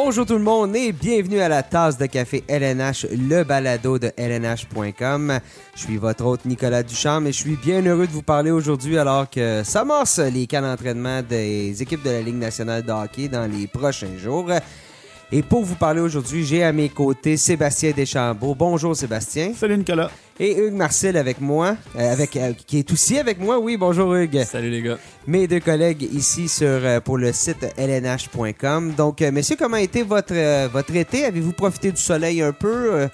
Bonjour tout le monde et bienvenue à la tasse de café LNH, le balado de LNH.com. Je suis votre hôte Nicolas Duchamp et je suis bien heureux de vous parler aujourd'hui alors que s'amorcent les cas d'entraînement des équipes de la Ligue nationale de hockey dans les prochains jours. Et pour vous parler aujourd'hui, j'ai à mes côtés Sébastien Deschambault. Bonjour Sébastien. Salut Nicolas. Et Hugues Marcel avec moi, euh, avec, euh, qui est aussi avec moi. Oui, bonjour Hugues. Salut les gars. Mes deux collègues ici sur, euh, pour le site lnh.com. Donc, euh, messieurs, comment a été votre, euh, votre été? Avez-vous profité du soleil un peu? Euh,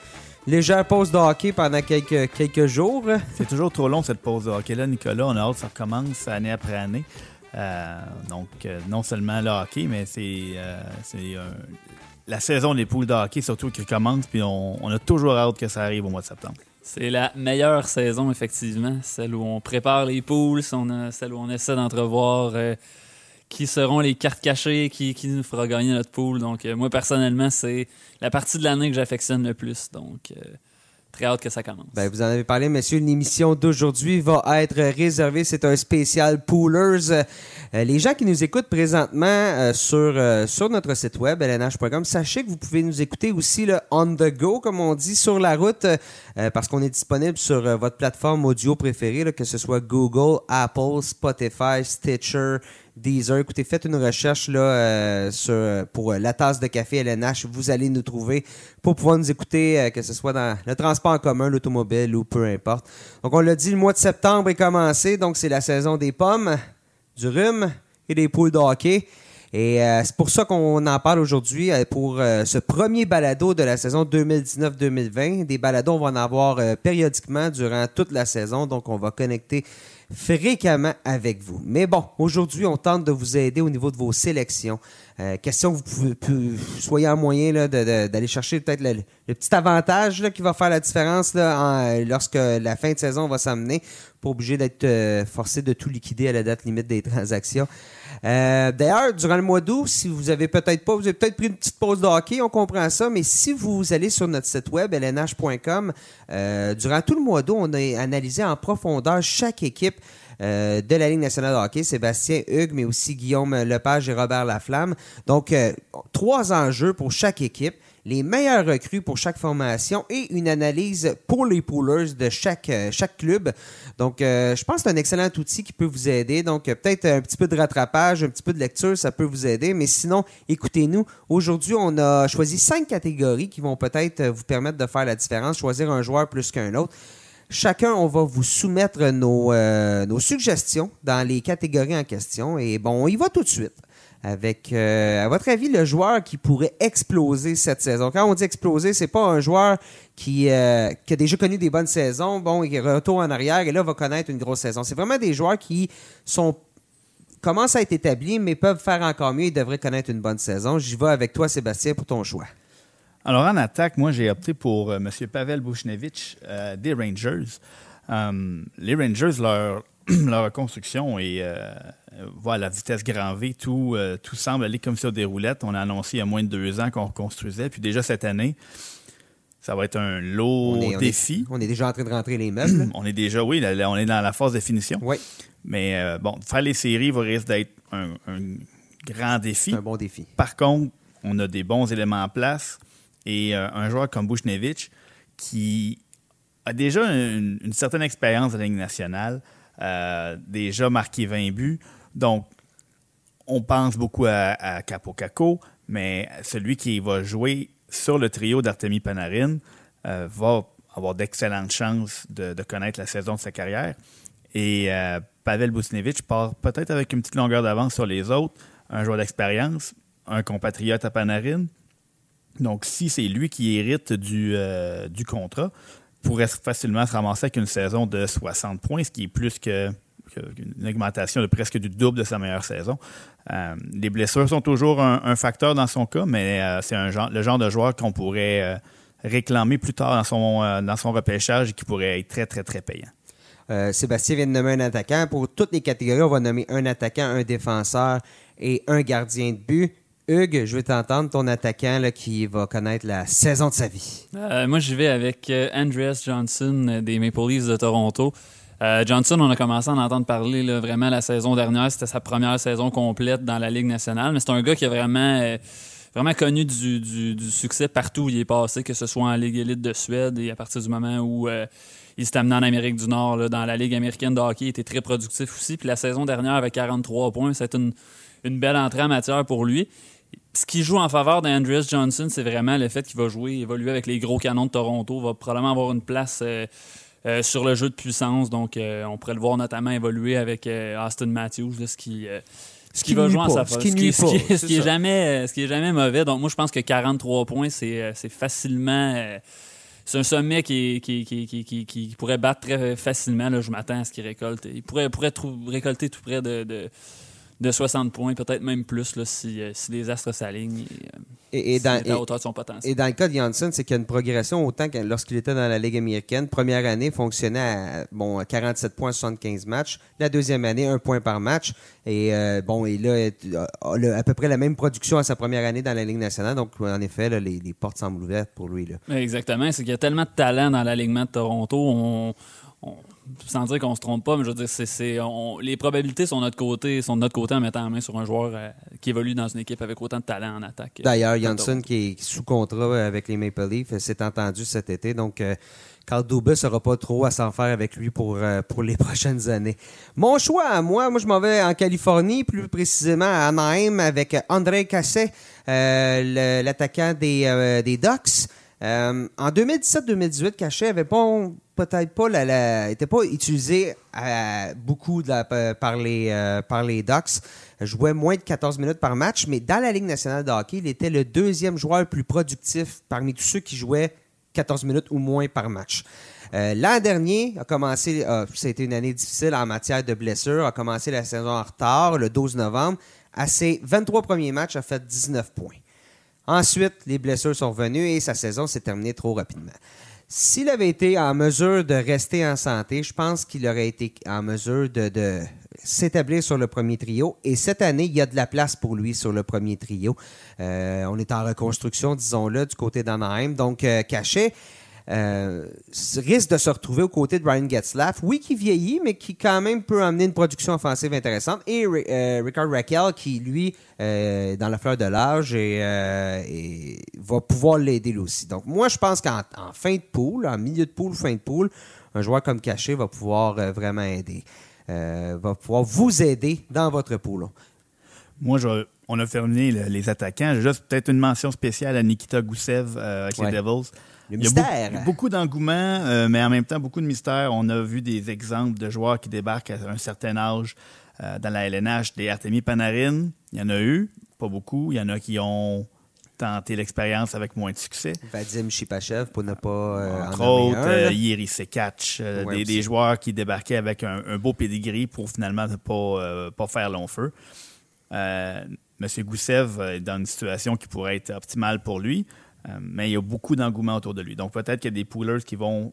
légère pause de hockey pendant quelques, quelques jours? C'est toujours trop long cette pause de hockey-là, Nicolas. On a hâte que ça recommence année après année. Euh, donc, euh, non seulement le hockey, mais c'est euh, c'est, euh, la saison des poules de hockey surtout qui recommence. Puis on, a toujours hâte que ça arrive au mois de septembre. C'est la meilleure saison, effectivement. Celle où on prépare les poules, celle où on essaie d'entrevoir euh, qui seront les cartes cachées, qui, qui nous fera gagner notre poule. Donc, euh, moi, personnellement, c'est la partie de l'année que j'affectionne le plus. Donc, euh, très hâte que ça commence. Ben, vous en avez parlé, messieurs. L'émission d'aujourd'hui va être réservée. C'est un spécial Poolers. Euh, les gens qui nous écoutent présentement euh, sur, euh, sur notre site web, lnh.com, sachez que vous pouvez nous écouter aussi le on the go, comme on dit, sur la route, parce qu'on est disponible sur votre plateforme audio préférée, là, que ce soit Google, Apple, Spotify, Stitcher, Deezer. Écoutez, faites une recherche là, euh, pour euh, la tasse de café LNH. Vous allez nous trouver pour pouvoir nous écouter, euh, que ce soit dans le transport en commun, l'automobile ou peu importe. Donc, on l'a dit, le mois de septembre est commencé. Donc, c'est la saison des pommes, du rhume et des poules de hockey. Et c'est pour ça qu'on en parle aujourd'hui pour ce premier balado de la saison 2019-2020. Des balados, on va en avoir périodiquement durant toute la saison, donc on va connecter fréquemment avec vous. Mais bon, aujourd'hui, on tente de vous aider au niveau de vos sélections. Euh, question que vous pouvez, soyez en moyen d'aller chercher peut-être le, le petit avantage là, qui va faire la différence là, en- lorsque la fin de saison va s'amener. Pas obligé d'être euh, forcé de tout liquider à la date limite des transactions. Euh, D'ailleurs, durant le mois d'août, si vous avez peut-être pas, vous avez peut-être pris une petite pause de hockey, on comprend ça, mais si vous allez sur notre site web, lnh.com, euh, durant tout le mois d'août, on a analysé en profondeur chaque équipe euh, de la Ligue nationale de hockey, Sébastien Hugues, mais aussi Guillaume Lepage et Robert Laflamme. Donc, trois enjeux pour chaque équipe, les meilleurs recrues pour chaque formation et une analyse pour les poolers de chaque, euh, club. Donc, euh, je pense que c'est un excellent outil qui peut vous aider. Donc, euh, peut-être un petit peu de rattrapage, un petit peu de lecture, ça peut vous aider. Mais sinon, écoutez-nous. Aujourd'hui, on a choisi cinq catégories qui vont peut-être vous permettre de faire la différence, choisir un joueur plus qu'un autre. Chacun, on va vous soumettre nos, nos suggestions dans les catégories en question. Et bon, on y va tout de suite. Avec, euh, à votre avis, le joueur qui pourrait exploser cette saison? Quand on dit exploser, c'est pas un joueur qui, euh, a déjà connu des bonnes saisons, bon, qui retourne en arrière et là va connaître une grosse saison. C'est vraiment des joueurs qui sont commencent à être établis, mais peuvent faire encore mieux et devraient connaître une bonne saison. J'y vais avec toi, Sébastien, pour ton choix. Alors en attaque, moi j'ai opté pour euh, M. Pavel Bushnevich euh, des Rangers. Les Rangers, leur, leur reconstruction est, euh, va à la vitesse grand V. Tout, euh, tout semble aller comme sur des roulettes. On a annoncé il y a moins de deux ans qu'on reconstruisait. Puis déjà cette année, ça va être un lourd on, est, on, défi. est, on est déjà en train de rentrer les meubles. On est déjà, oui, là, là, on est dans la phase de finition. oui, Mais euh, bon, faire les séries va risque d'être un, un grand défi. c'est un bon défi. Par contre, on a des bons éléments en place et euh, un joueur comme Bushnevich qui a déjà une, une certaine expérience de la Ligue nationale, euh, déjà marqué 20 buts. Donc, on pense beaucoup à, à Capo Caco, mais celui qui va jouer sur le trio d'Artemi Panarin euh, va avoir d'excellentes chances de, connaître la saison de sa carrière. Et euh, Pavel Busnevich part peut-être avec une petite longueur d'avance sur les autres, un joueur d'expérience, un compatriote à Panarin. Donc, si c'est lui qui hérite du contrat, pourrait facilement se ramasser avec une saison de 60 points, ce qui est plus que, que- une augmentation de presque du double de sa meilleure saison. Euh, les blessures sont toujours un, facteur dans son cas, mais euh, c'est le genre de joueur qu'on pourrait euh, réclamer plus tard dans son, dans son repêchage et qui pourrait être très, très, très payant. Sébastien vient de nommer un attaquant. Pour toutes les catégories, on va nommer un attaquant, un défenseur et un gardien de but. Hugues, je veux t'entendre, ton attaquant qui va connaître la saison de sa vie. Euh, moi, j'y vais avec euh, Andreas Johnson euh, des Maple Leafs de Toronto. Johnson, on a commencé à en entendre parler vraiment la saison dernière. C'était sa première saison complète dans la Ligue nationale. Mais c'est un gars qui a vraiment vraiment connu du, du, succès partout où il est passé, que ce soit en Ligue élite de Suède et à partir du moment où il s'est amené en Amérique du Nord, dans la Ligue américaine de hockey, il était très productif aussi. Puis la saison dernière, avec 43 points, c'est une, une belle entrée en matière pour lui ce qui joue en faveur d'Andreas Johnson, c'est vraiment le fait qu'il va jouer, évoluer avec les gros canons de Toronto, va probablement avoir une place euh, euh, sur le jeu de puissance. Donc, euh, on pourrait le voir notamment évoluer avec Austin Matthews, ce qui. ce qui, va jouer en sa faveur. Ce qui, ce qui, est, jamais, ce qui est jamais mauvais. Donc, moi, je pense que 43 points, c'est facilement. c'est un sommet qui, qui, pourrait battre très facilement. Là, je m'attends à ce qu'il récolte. Il pourrait, pourrait récolter tout près de de 60 points, peut-être même plus là, si, euh, si, les astres s'alignent et, et, à la hauteur de son potentiel. Et dans le cas de Janssen, c'est qu'il y a une progression autant que lorsqu'il était dans la Ligue américaine. Première année, fonctionnait à bon, 47 points 75 matchs. La deuxième année, un point par match. Et euh, bon, et là, a à peu près la même production à sa première année dans la Ligue nationale. Donc, en effet, les, les, portes semblent ouvertes pour lui. Là. Exactement. C'est qu'il y a tellement de talent dans l'alignement de Toronto. On, sans dire qu'on se trompe pas, mais je veux dire, c'est, les probabilités sont de notre côté, sont de notre côté en mettant la main sur un joueur euh, qui évolue dans une équipe avec autant de talent en attaque. Euh, D'ailleurs, Janssen qui est sous contrat avec les Maple Leafs s'est entendu cet été, donc euh, Carl Dubas n'aura pas trop à s'en faire avec lui pour, pour les prochaines années. Mon choix moi, moi je m'en vais en Californie, plus précisément à Anaheim avec André Casset, l'attaquant des, des Ducks. En 2017-2018, Cachet avait pas peut-être pas la, pas utilisé euh, beaucoup par les euh, par Ducks. Jouait moins de 14 minutes par match, mais dans la Ligue nationale de hockey, il était le deuxième joueur le plus productif parmi tous ceux qui jouaient 14 minutes ou moins par match. Euh, l'an dernier a commencé, ça a été une année difficile en matière de blessures, a commencé la saison en retard le 12 novembre. À ses 23 premiers matchs, a fait 19 points. Ensuite, les blessures sont revenues et sa saison s'est terminée trop rapidement. S'il avait été en mesure de rester en santé, je pense qu'il aurait été en mesure de, s'établir sur le premier trio. Et cette année, il y a de la place pour lui sur le premier trio. Euh, on est en reconstruction, disons-le, du côté d'Anaheim. Donc, euh, caché. Euh, risque de se retrouver aux côtés de Ryan Getzlaff. Oui, qui vieillit, mais qui quand même peut amener une production offensive intéressante. Et euh, Ricard Raquel, qui lui, euh, dans la fleur de l'âge, et, va pouvoir l'aider lui aussi. Donc, moi, je pense qu'en fin de poule, en milieu de poule, fin de poule, un joueur comme Caché va pouvoir vraiment aider. va pouvoir vous aider dans votre poule. Moi, on a fermé les attaquants. Juste peut-être une mention spéciale à Nikita Goussev avec les Devils. Il y a beaucoup, d'engouement, euh, mais en même temps, beaucoup de mystère. On a vu des exemples de joueurs qui débarquent à un certain âge euh, dans la LNH, des Artemis Panarin. Il y en a eu, pas beaucoup. Il y en a qui ont tenté l'expérience avec moins de succès. Vadim Chipachev, pour ne pas euh, Entre autres, euh, Yeri Sekach, des, joueurs qui débarquaient avec un, beau pedigree pour finalement ne pas, pas faire long feu. Monsieur Goussev est dans une situation qui pourrait être optimale pour lui. Euh, mais il y a beaucoup d'engouement autour de lui. Donc peut-être qu'il y a des poolers qui vont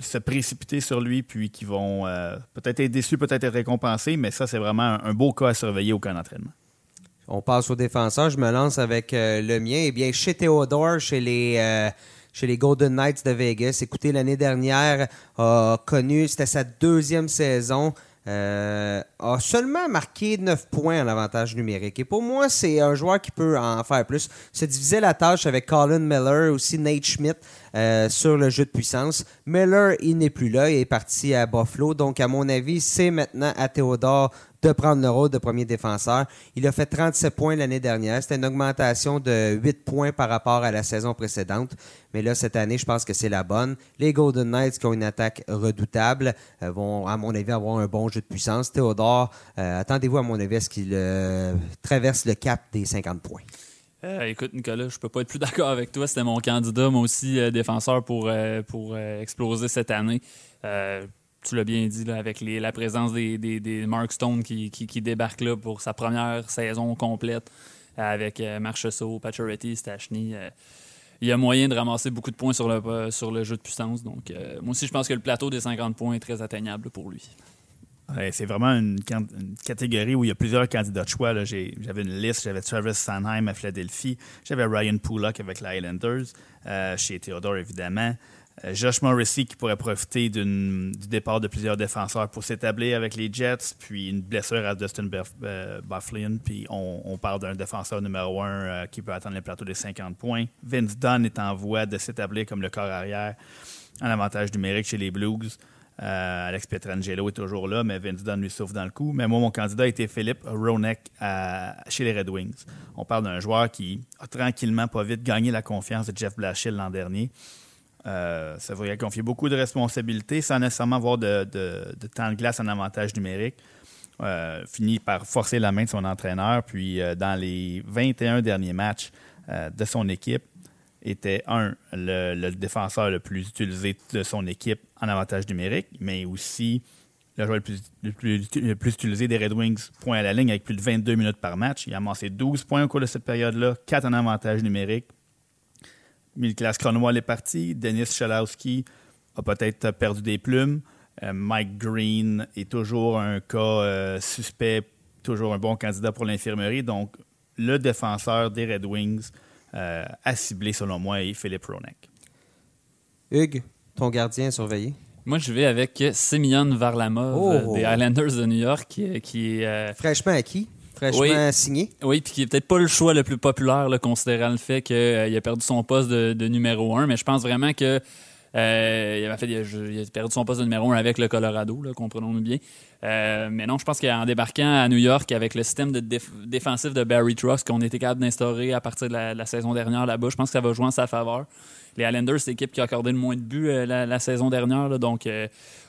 se précipiter sur lui, puis qui vont euh, peut-être être déçus, peut-être être récompensés, mais ça, c'est vraiment un, beau cas à surveiller au camp d'entraînement. On passe aux défenseurs. Je me lance avec euh, le mien. Eh bien, chez les, chez les Golden Knights de Vegas, écoutez, l'année dernière, a connu, c'était sa deuxième saison. Euh, a seulement marqué 9 points en avantage numérique. Et pour moi, c'est un joueur qui peut en faire plus. Se diviser la tâche avec Colin Miller, aussi Nate Schmidt euh, sur le jeu de puissance. Miller, il n'est plus là, il est parti à Buffalo. Donc, à mon avis, c'est maintenant à Théodore de prendre le rôle de premier défenseur. Il a fait 37 points l'année dernière. C'était une augmentation de 8 points par rapport à la saison précédente. Mais là, cette année, je pense que c'est la bonne. Les Golden Knights, qui ont une attaque redoutable, euh, vont, à mon avis, avoir un bon jeu de puissance. Théodore, euh, attendez-vous, à mon avis, à ce qu'il euh, traverse le cap des 50 points. écoute, Nicolas, je peux pas être plus d'accord avec toi. C'était mon candidat, moi aussi, défenseur pour, pour exploser cette année tu l'as bien dit, là, avec la présence des, Mark Stone qui, qui, débarquent là pour sa première saison complète avec euh, Marchessault, Pacioretty, Stachny. Euh, il y a moyen de ramasser beaucoup de points sur le, euh, jeu de puissance. Donc, moi aussi, je pense que le plateau des 50 points est très atteignable pour lui. c'est vraiment une, catégorie où il y a plusieurs candidats de choix. J'avais une liste. J'avais Travis Sanheim à Philadelphie. J'avais Ryan Pullock avec les Highlanders. chez Theodore, évidemment. Euh, Josh Morrissey qui pourrait profiter du départ de plusieurs défenseurs pour s'établir avec les Jets, puis une blessure à Dustin euh, Bufflin, puis on, parle d'un défenseur numéro un euh, qui peut atteindre le plateau des 50 points. Vince Dunn est en voie de s'établir comme le corps arrière en avantage numérique chez les Blues. Alex Pietrangelo est toujours là, mais Vince Dunn lui souffre dans le coup. Mais moi, mon candidat était Philippe Ronek chez les Red Wings. On parle d'un joueur qui a tranquillement, pas vite, gagné la confiance de Jeff Blashill l'an dernier. Euh, ça va y confier beaucoup de responsabilités sans nécessairement avoir de, temps de glace en avantage numérique. Euh, finit par forcer la main de son entraîneur. Puis euh, dans les 21 derniers matchs de son équipe, était un, le, défenseur le plus utilisé de son équipe en avantage numérique, mais aussi le joueur le plus, utilisé des Red Wings, point à la ligne, avec plus de 22 minutes par match. Il a amassé 12 points au cours de cette période-là, 4 en avantage numérique, Milklas Cronwall est parti. Denis Chalowski a peut-être perdu des plumes. Euh, Mike Green est toujours un cas euh, suspect, toujours un bon candidat pour l'infirmerie. Donc, le défenseur des Red Wings euh, a ciblé, selon moi, est Philippe Ronek. Hugues, ton gardien surveillé? Moi, je vais avec Semyon Varlamov oh! des Islanders de New York, qui, qui est... Fraîchement acquis fraîchement oui. signé. Oui, puis qui est peut-être pas le choix le plus populaire, là, considérant le fait qu'il euh, a perdu son poste de, numéro 1, mais je pense vraiment que euh, il, a fait, il, a, perdu son poste de numéro 1 avec le Colorado, comprenons-nous bien. Euh, mais non, je pense qu'en débarquant à New York avec le système de défensif de Barry Truss qu'on était capable d'instaurer à partir de la, saison dernière là-bas, je pense que ça va jouer en sa faveur. Les Islanders, c'est l'équipe qui a accordé le moins de buts la, saison dernière. donc,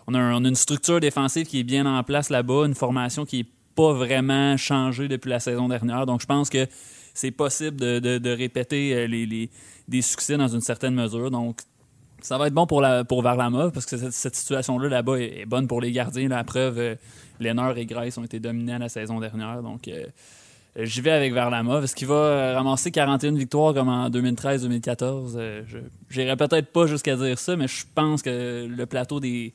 on a, on, a, une structure défensive qui est bien en place là-bas, une formation qui est pas vraiment changé depuis la saison dernière. Donc, je pense que c'est possible de, répéter euh, les, des succès dans une certaine mesure. Donc, ça va être bon pour, la, pour Varlamov parce que cette, situation-là là-bas est, bonne pour les gardiens. La preuve, euh, et Grace ont été dominés la saison dernière. Donc, euh, j'y vais avec Varlamov. Est-ce qu'il va ramasser 41 victoires comme en 2013-2014? je n'irai peut-être pas jusqu'à dire ça, mais je pense que le plateau des,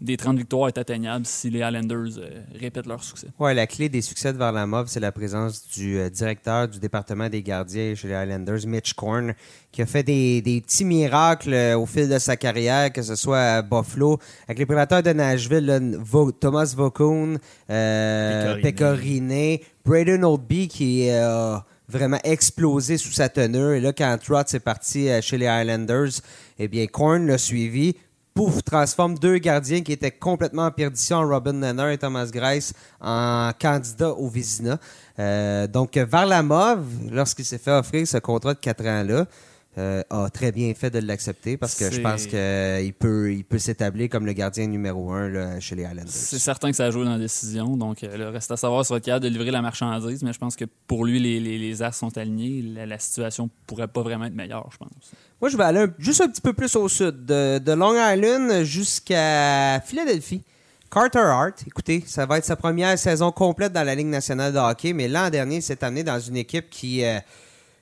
des 30 victoires est atteignable si les Islanders euh, répètent leur succès. Oui, la clé des succès de Varlamov, c'est la présence du euh, directeur du département des gardiens chez les Islanders, Mitch Korn, qui a fait des, petits miracles euh, au fil de sa carrière, que ce soit à Buffalo, avec les prédateurs de Nashville, Thomas Vaucoon, Pecorine, Braden Oldby qui a vraiment explosé sous sa tenue. Et là, quand Trotz est parti chez les Islanders, eh bien, Korn l'a suivi pouf, transforme deux gardiens qui étaient complètement en perdition, Robin Nenner et Thomas Grice, en candidats au Vizina. Euh, donc, Varlamov, lorsqu'il s'est fait offrir ce contrat de quatre ans-là, euh, a très bien fait de l'accepter parce que je pense qu'il peut, il peut s'établir comme le gardien numéro un chez les Islanders. C'est certain que ça a joué dans la décision. Donc, euh, le reste à savoir sur le capable de livrer la marchandise, mais je pense que pour lui, les, les, les arts sont alignés. La, la, situation pourrait pas vraiment être meilleure, je pense. Moi, je vais aller juste un petit peu plus au sud, de, Long Island jusqu'à Philadelphie. Carter Hart, écoutez, ça va être sa première saison complète dans la Ligue nationale de hockey, mais l'an dernier, s'est amené dans une équipe qui, euh,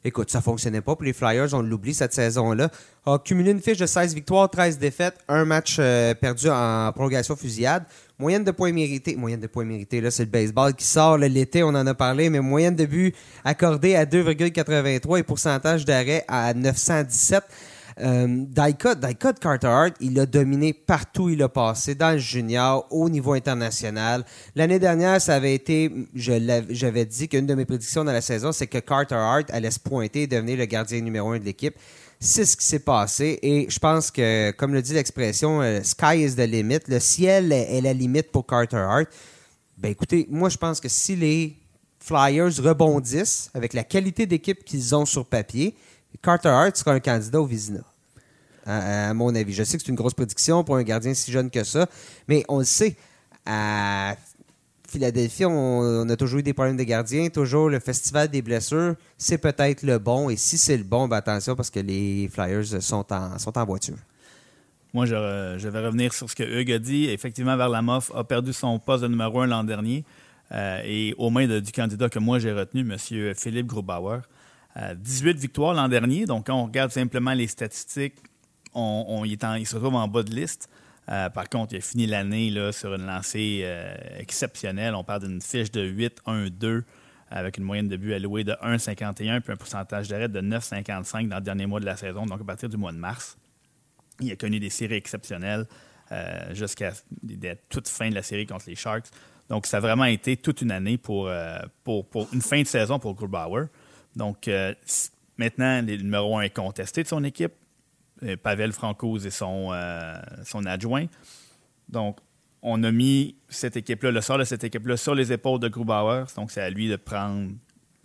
écoute, ça fonctionnait pas pour les Flyers, on l'oublie cette saison-là, a cumulé une fiche de 16 victoires, 13 défaites, un match euh, perdu en prolongation fusillade. Moyenne de points mérités. Moyenne de points mérités, là, c'est le baseball qui sort. L'été, on en a parlé, mais moyenne de buts accordée à 2,83 et pourcentage d'arrêt à 917. Euh, Carter Hart, il a dominé partout où il a passé, dans le junior, au niveau international. L'année dernière, ça avait été, j'avais dit qu'une de mes prédictions dans la saison, c'est que Carter Hart allait se pointer et devenir le gardien numéro un de l'équipe. C'est ce qui s'est passé et je pense que, comme le dit l'expression, euh, sky is the limit. Le ciel est, la limite pour Carter Hart. Ben écoutez, moi je pense que si les Flyers rebondissent avec la qualité d'équipe qu'ils ont sur papier, Carter Hart sera un candidat au Vizina. À, mon avis. Je sais que c'est une grosse prédiction pour un gardien si jeune que ça, mais on le sait. À Philadelphie, on, a toujours eu des problèmes de gardiens, toujours le festival des blessures, c'est peut-être le bon. Et si c'est le bon, ben attention parce que les Flyers sont en, sont en voiture. Moi, je, vais revenir sur ce que Hugues a dit. Effectivement, Verlamoff a perdu son poste de numéro un l'an dernier. Euh, et aux mains du candidat que moi j'ai retenu, M. Philippe Grubauer. 18 euh, victoires l'an dernier. Donc, quand on regarde simplement les statistiques, on, il, il, se retrouve en bas de liste. Euh, par contre, il a fini l'année sur une lancée euh, exceptionnelle. On parle d'une fiche de 8-1-2 avec une moyenne de but allouée de 1,51 puis un pourcentage d'arrêt de 9,55 dans le dernier mois de la saison, donc à partir du mois de mars. Il a connu des séries exceptionnelles jusqu'à la toute fin de la série contre les Sharks. Donc, ça a vraiment été toute une année pour une fin de saison pour Grubauer. Donc, maintenant, le numéro un est contesté de son équipe. Pavel Francouz et son, son adjoint. Donc, on a mis cette équipe-là, le sort de cette équipe-là, sur les épaules de Grubauer. Donc, c'est à lui de prendre,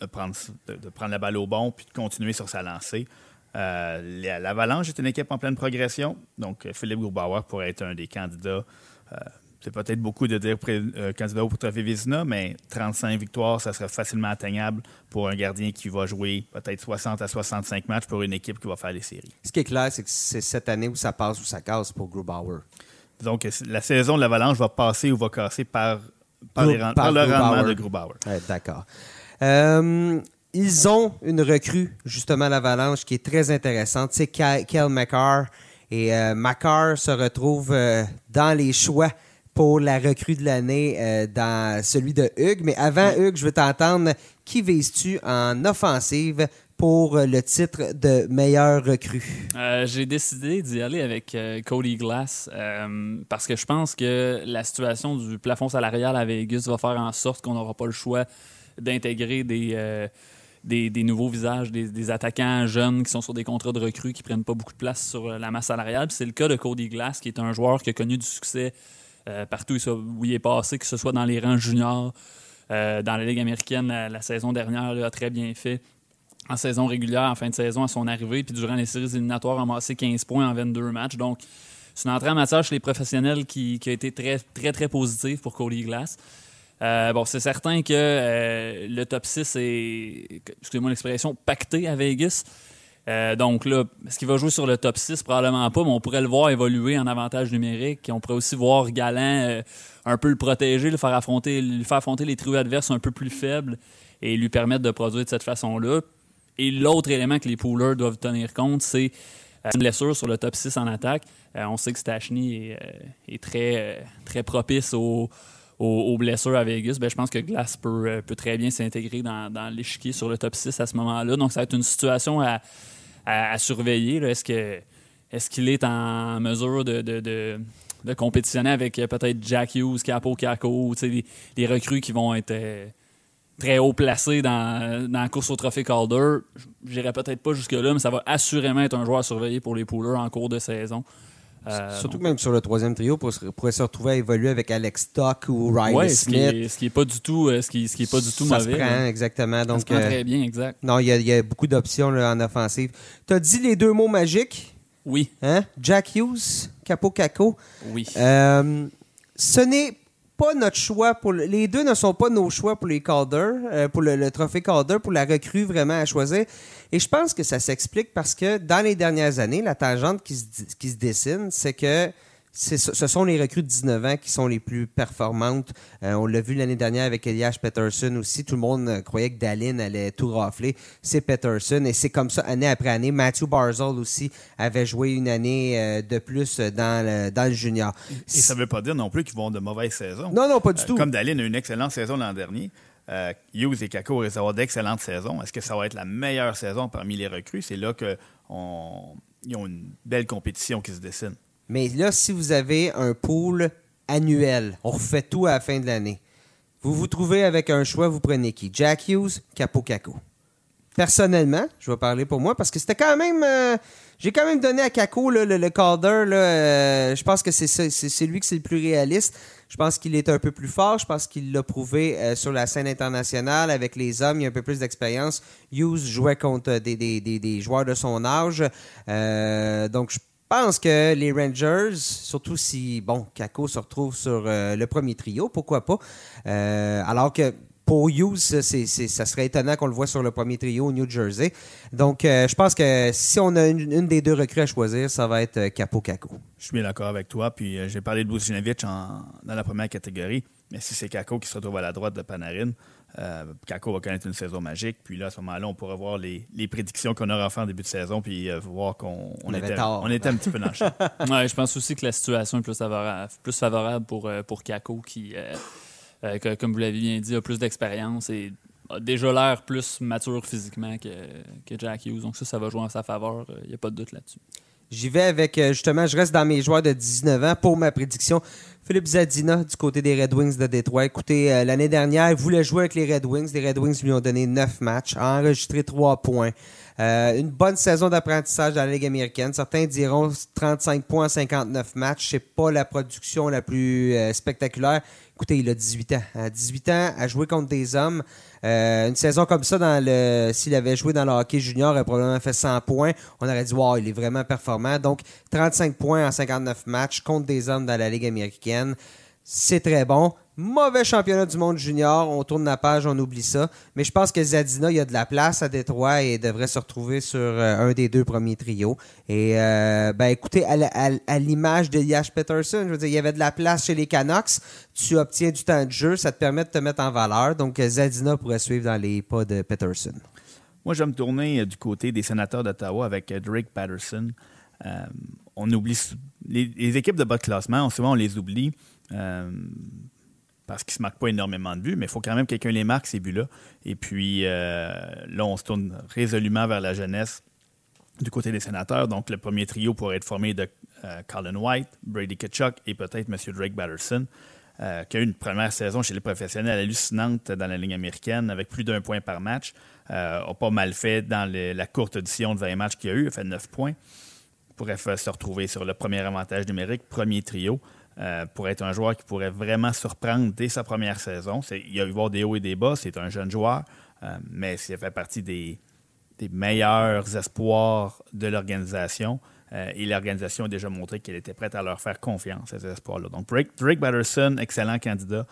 de prendre, de, prendre la balle au bon puis de continuer sur sa lancée. Euh, L'Avalanche est une équipe en pleine progression. Donc, Philippe Grubauer pourrait être un des candidats. Euh, c'est peut-être beaucoup de dire euh, candidat au trophée Vizina, mais 35 victoires, ça serait facilement atteignable pour un gardien qui va jouer peut-être 60 à 65 matchs pour une équipe qui va faire les séries. Ce qui est clair, c'est que c'est cette année où ça passe ou ça casse pour Grubauer. Donc, la saison de l'Avalanche va passer ou va casser par, par, le rendement de Grubauer. D'accord. Euh, ils ont une recrue, justement, l'Avalanche, qui est très intéressante. C'est Kel McCarr. Et euh, McCarr se retrouve euh, dans les choix pour la recrue de l'année dans celui de Hugues. Mais avant, Hugues, je veux t'entendre. Qui vises-tu en offensive pour le titre de meilleur recrue? Euh, j'ai décidé d'y aller avec euh, Cody Glass euh, parce que je pense que la situation du plafond salarial à Vegas va faire en sorte qu'on n'aura pas le choix d'intégrer des, des, nouveaux visages, des, attaquants jeunes qui sont sur des contrats de recrue qui prennent pas beaucoup de place sur la masse salariale. C'est le cas de Cody Glass, qui est un joueur qui a connu du succès partout où il est passé, que ce soit dans les rangs juniors, dans la Ligue américaine la, saison dernière, a très bien fait en saison régulière, en fin de saison, à son arrivée, puis durant les séries éliminatoires, a amassé 15 points en 22 matchs. Donc, c'est une entrée en matière chez les professionnels qui, a été très, très, très positive pour Cody Glass. Euh, bon, c'est certain que euh, le top 6 est, excusez-moi l'expression, pacté à Vegas. Euh, donc là, est-ce qu'il va jouer sur le top 6? Probablement pas, mais on pourrait le voir évoluer en avantage numérique. On pourrait aussi voir Galant un peu le protéger, le faire affronter, lui faire affronter les trios adverses un peu plus faibles et lui permettre de produire de cette façon-là. Et l'autre élément que les poolers doivent tenir compte, c'est euh, une blessure sur le top 6 en attaque. Euh, on sait que Stachny est, euh, très, très propice aux, blessures à Vegas. Ben, je pense que Glass peut, très bien s'intégrer dans, l'échiquier sur le top 6 à ce moment-là. Donc, ça va être une situation à, surveiller. Est-ce est-ce qu'il est en mesure de, de, compétitionner avec peut-être Jack Hughes, Capo Caco, des, des recrues qui vont être très haut placé dans, dans la course au trophée Calder? J'irai peut-être pas jusque-là, mais ça va assurément être un joueur à surveiller pour les poolers en cours de saison. Euh, Surtout même sur le troisième trio, pour, pourrait se retrouver à évoluer avec Alex Stock ou Riley ouais, Smith. Ce qui n'est pas du tout, euh, ce qui, ce qui est pas du tout ça mauvais. Se prend, exactement. Donc, ça se prend très bien, exact. Non, il y, y, a beaucoup d'options en offensive. Tu as dit les deux mots magiques? Oui. Hein? Jack Hughes, Capo Caco. Oui. Euh, ce n'est pas notre choix pour les deux ne sont pas nos choix pour les Calder, euh, pour le, trophée Calder, pour la recrue vraiment à choisir. Et je pense que ça s'explique parce que dans les dernières années, la tangente qui se, qui se dessine, c'est que ce sont les recrues de 19 ans qui sont les plus performantes. Euh, on l'a vu l'année dernière avec Elias Peterson aussi. Tout le monde euh, croyait que Dallin allait tout rafler. C'est Peterson et c'est comme ça année après année. Matthew Barzell aussi avait joué une année euh, de plus dans le, dans le junior. Et ça ne veut pas dire non plus qu'ils vont de mauvaises saisons. Non, non, pas du tout. Comme Dallin a eu une excellente saison l'an dernier. Hughes et Kako risquent d'avoir d'excellentes saisons. Est-ce que ça va être la meilleure saison parmi les recrues? C'est là qu'ils ont une belle compétition qui se dessine. Mais là, si vous avez un pool annuel, on refait tout à la fin de l'année. Vous vous trouvez avec un choix, vous prenez qui? Jack Hughes, Capo Caco. Personnellement, je vais parler pour moi parce que c'était quand même. Euh, j'ai quand même donné à Caco le, Calder. Euh, je pense que c'est, c'est, lui qui c'est le plus réaliste. Je pense qu'il est un peu plus fort. Je pense qu'il l'a prouvé euh, sur la scène internationale avec les hommes. Il a un peu plus d'expérience. Hughes jouait contre des, joueurs de son âge. donc, je pense que les Rangers, surtout si, bon, Kako se retrouve sur euh, le premier trio, pourquoi pas. Euh, alors que pour Hughes, c'est, ça serait étonnant qu'on le voit sur le premier trio au New Jersey. Donc, euh, je pense que si on a une, des deux recrues à choisir, ça va être Capo Kako. Je suis bien d'accord avec toi. Puis, j'ai parlé de Vucinovic dans la première catégorie. Mais si c'est Kako qui se retrouve à la droite de Panarin, euh, Kako va connaître une saison magique. Puis là, à ce moment-là, on pourra voir les, prédictions qu'on aura fait en début de saison, puis euh, voir qu'on était, on était un petit peu dans le champ. ouais, je pense aussi que la situation est plus favorable, plus favorable pour, euh, pour Kako, qui, comme vous l'avez bien dit, a plus d'expérience et a déjà l'air plus mature physiquement que, que Jack Hughes. Donc ça, ça va jouer en sa faveur. Il n'y a pas de doute là-dessus. J'y vais avec, euh, justement, je reste dans mes joueurs de 19 ans pour ma prédiction. Philippe Zadina du côté des Red Wings de Détroit. Écoutez, euh, l'année dernière, il voulait jouer avec les Red Wings. Les Red Wings lui ont donné 9 matchs, a enregistré 3 points. Euh, une bonne saison d'apprentissage dans la Ligue américaine. Certains diront 35 points en 59 matchs. C'est pas la production la plus euh, spectaculaire. Écoutez, il a 18 ans. À 18 ans, à jouer contre des hommes. Euh, une saison comme ça, dans s'il avait joué dans le hockey junior, il aurait probablement fait 100 points. On aurait dit, wow, il est vraiment performant. Donc, 35 points en 59 matchs contre des hommes dans la Ligue américaine. C'est très bon. Mauvais championnat du monde junior. On tourne la page, on oublie ça. Mais je pense que Zadina, il y a de la place à Détroit et devrait se retrouver sur euh, un des deux premiers trios. Et, euh, ben, écoutez, à, l'image de Yash Peterson, je veux dire, il y avait de la place chez les Canucks. Tu obtiens du temps de jeu, ça te permet de te mettre en valeur. Donc, euh, Zadina pourrait suivre dans les pas de Peterson. Moi, je vais me tourner du côté des sénateurs d'Ottawa avec Drake Patterson. On oublie les, équipes de bas de classement, souvent on les oublie parce qu'ils ne se marquent pas énormément de buts, mais il faut quand même que quelqu'un les marque, ces buts-là. Et puis euh, là, on se tourne résolument vers la jeunesse du côté des sénateurs. Donc, le premier trio pourrait être formé de euh, Colin White, Brady Kachuk et peut-être M. Drake Batterson, euh, qui a eu une première saison chez les professionnels hallucinante dans la ligne américaine avec plus d'un point par match. Euh, a pas mal fait dans la courte édition de 20 matchs qu'il a eu. A fait 9 points. Pourrait se retrouver sur le premier avantage numérique, premier trio. Euh, pour être un joueur qui pourrait vraiment surprendre dès sa première saison. Il y a eu des hauts et des bas. C'est un jeune joueur, euh, mais il fait partie des, des meilleurs espoirs de l'organisation. Euh, et l'organisation a déjà montré qu'elle était prête à leur faire confiance, ces espoirs-là. Donc, Drake, Drake Batterson, excellent candidat.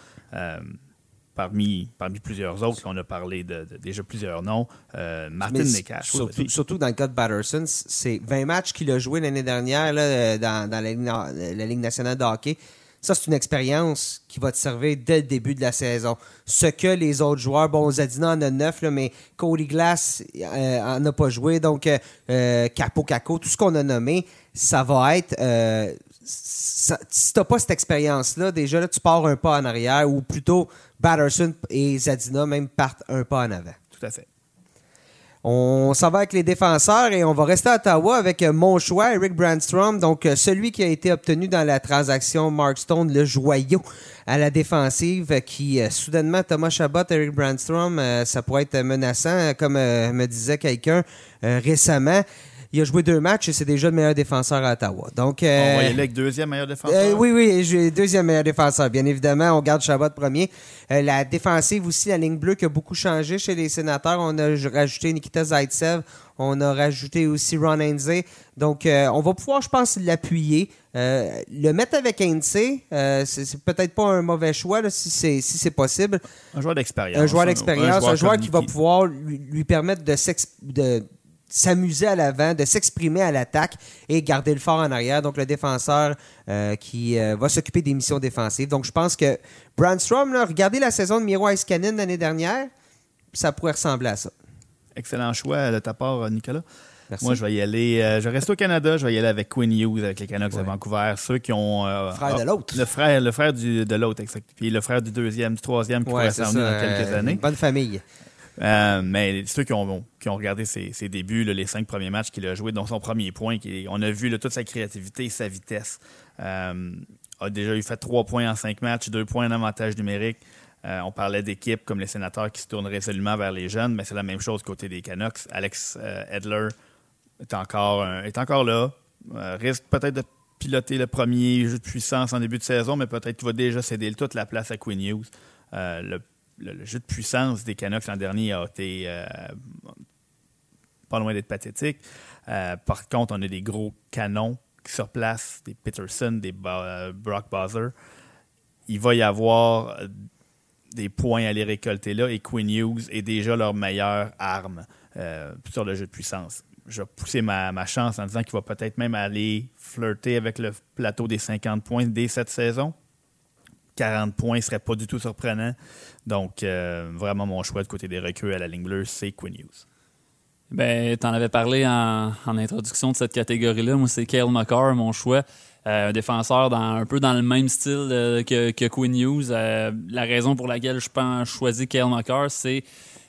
Parmi, parmi plusieurs autres, on a parlé de, de- déjà plusieurs noms. Euh, Martin Nekash. Surtout, surtout dans le cas de Batterson, c'est 20 matchs qu'il a joué l'année dernière là, euh, dans, dans la, Ligue, na- la Ligue nationale de hockey. Ça, c'est une expérience qui va te servir dès le début de la saison. Ce que les autres joueurs, bon, Zadina en a 9, là, mais Cody Glass euh, en a pas joué, donc euh, Capo Caco, tout ce qu'on a nommé, ça va être. Ça- si t'as pas cette expérience-là, déjà là, tu pars un pas en arrière, ou plutôt Batterson et Zadina même partent un pas en avant. Tout à fait. On s'en va avec les défenseurs et on va rester à Ottawa avec euh, mon choix, Eric Brandstrom, donc euh, celui qui a été obtenu dans la transaction Mark Stone, le joyau à la défensive, euh, qui euh, soudainement Thomas Chabot, Eric Brandstrom, euh, ça pourrait être menaçant, comme euh, me disait quelqu'un récemment. Il a joué deux matchs et c'est déjà le meilleur défenseur à Ottawa. Donc, On va y euh, aller avec deuxième meilleur défenseur? euh, oui, oui, deuxième meilleur défenseur. Bien évidemment, on garde Chabot premier. Euh, la défensive aussi, la ligne bleue qui a beaucoup changé chez les sénateurs. On a rajouté Nikita Zaitsev. On a rajouté aussi Ron Hainsey. Donc, euh, on va pouvoir, je pense, l'appuyer. Le mettre avec Hainsey, c'est peut-être pas un mauvais choix là, si c'est si possible. Un joueur d'expérience. Un joueur d'expérience, un joueur qui va pouvoir lui, lui permettre de s'ex- de s'amuser à l'avant, de s'exprimer à l'attaque et garder le fort en arrière. Donc, le défenseur euh, qui euh, va s'occuper des missions défensives. Donc, je pense que Brandstrom, là, regardez la saison de Miro Iskanen l'année dernière, ça pourrait ressembler à ça. Excellent choix de ta part, euh, Nicolas. Merci. Moi, je vais y aller. euh, je reste au Canada. Je vais y aller avec Quinn Hughes, avec les Canucks de Ouais. Vancouver. Ceux qui ont. euh, Frère de ah, l'autre. Le frère, le frère du, de l'autre, exact. Puis le frère du deuxième, du troisième qui pourrait c'est s'en dans quelques euh, années. bonne famille. Euh, mais ceux qui ont, qui ont regardé ses, débuts, les cinq premiers matchs qu'il a joués, dont son premier point, qui on a vu toute sa créativité et sa vitesse. Euh, a déjà eu fait trois points en cinq matchs, deux points en avantage numérique. Euh, on parlait d'équipes comme les sénateurs qui se tournent résolument vers les jeunes, mais c'est la même chose côté des Canucks. Alex euh, Edler est encore, un- est encore là. Risque peut-être de piloter le premier jeu de puissance en début de saison, mais peut-être qu'il va déjà céder toute la place à Quinn Hughes. Le- jeu de puissance des Canucks l'an dernier a été euh, pas loin d'être pathétique. Euh, par contre, on a des gros canons qui se replacent, des Peterson, des euh, Brock Bowser. Il va y avoir des points à les récolter là et Quinn Hughes est déjà leur meilleure arme sur le jeu de puissance. Je vais pousser ma, ma chance en disant qu'il va peut-être même aller flirter avec le plateau des 50 points dès cette saison. 40 points serait pas du tout surprenant. Donc, euh, vraiment, mon choix de côté des recrues à la ligne bleue, c'est Quinn Hughes. Ben, t'en avais parlé en, introduction de cette catégorie-là. Moi, c'est Kale McCarr, mon choix. Euh, un défenseur dans, un peu dans le même style euh, que, Quinn Hughes. La raison pour laquelle je pense choisir Kale McCarr, c'est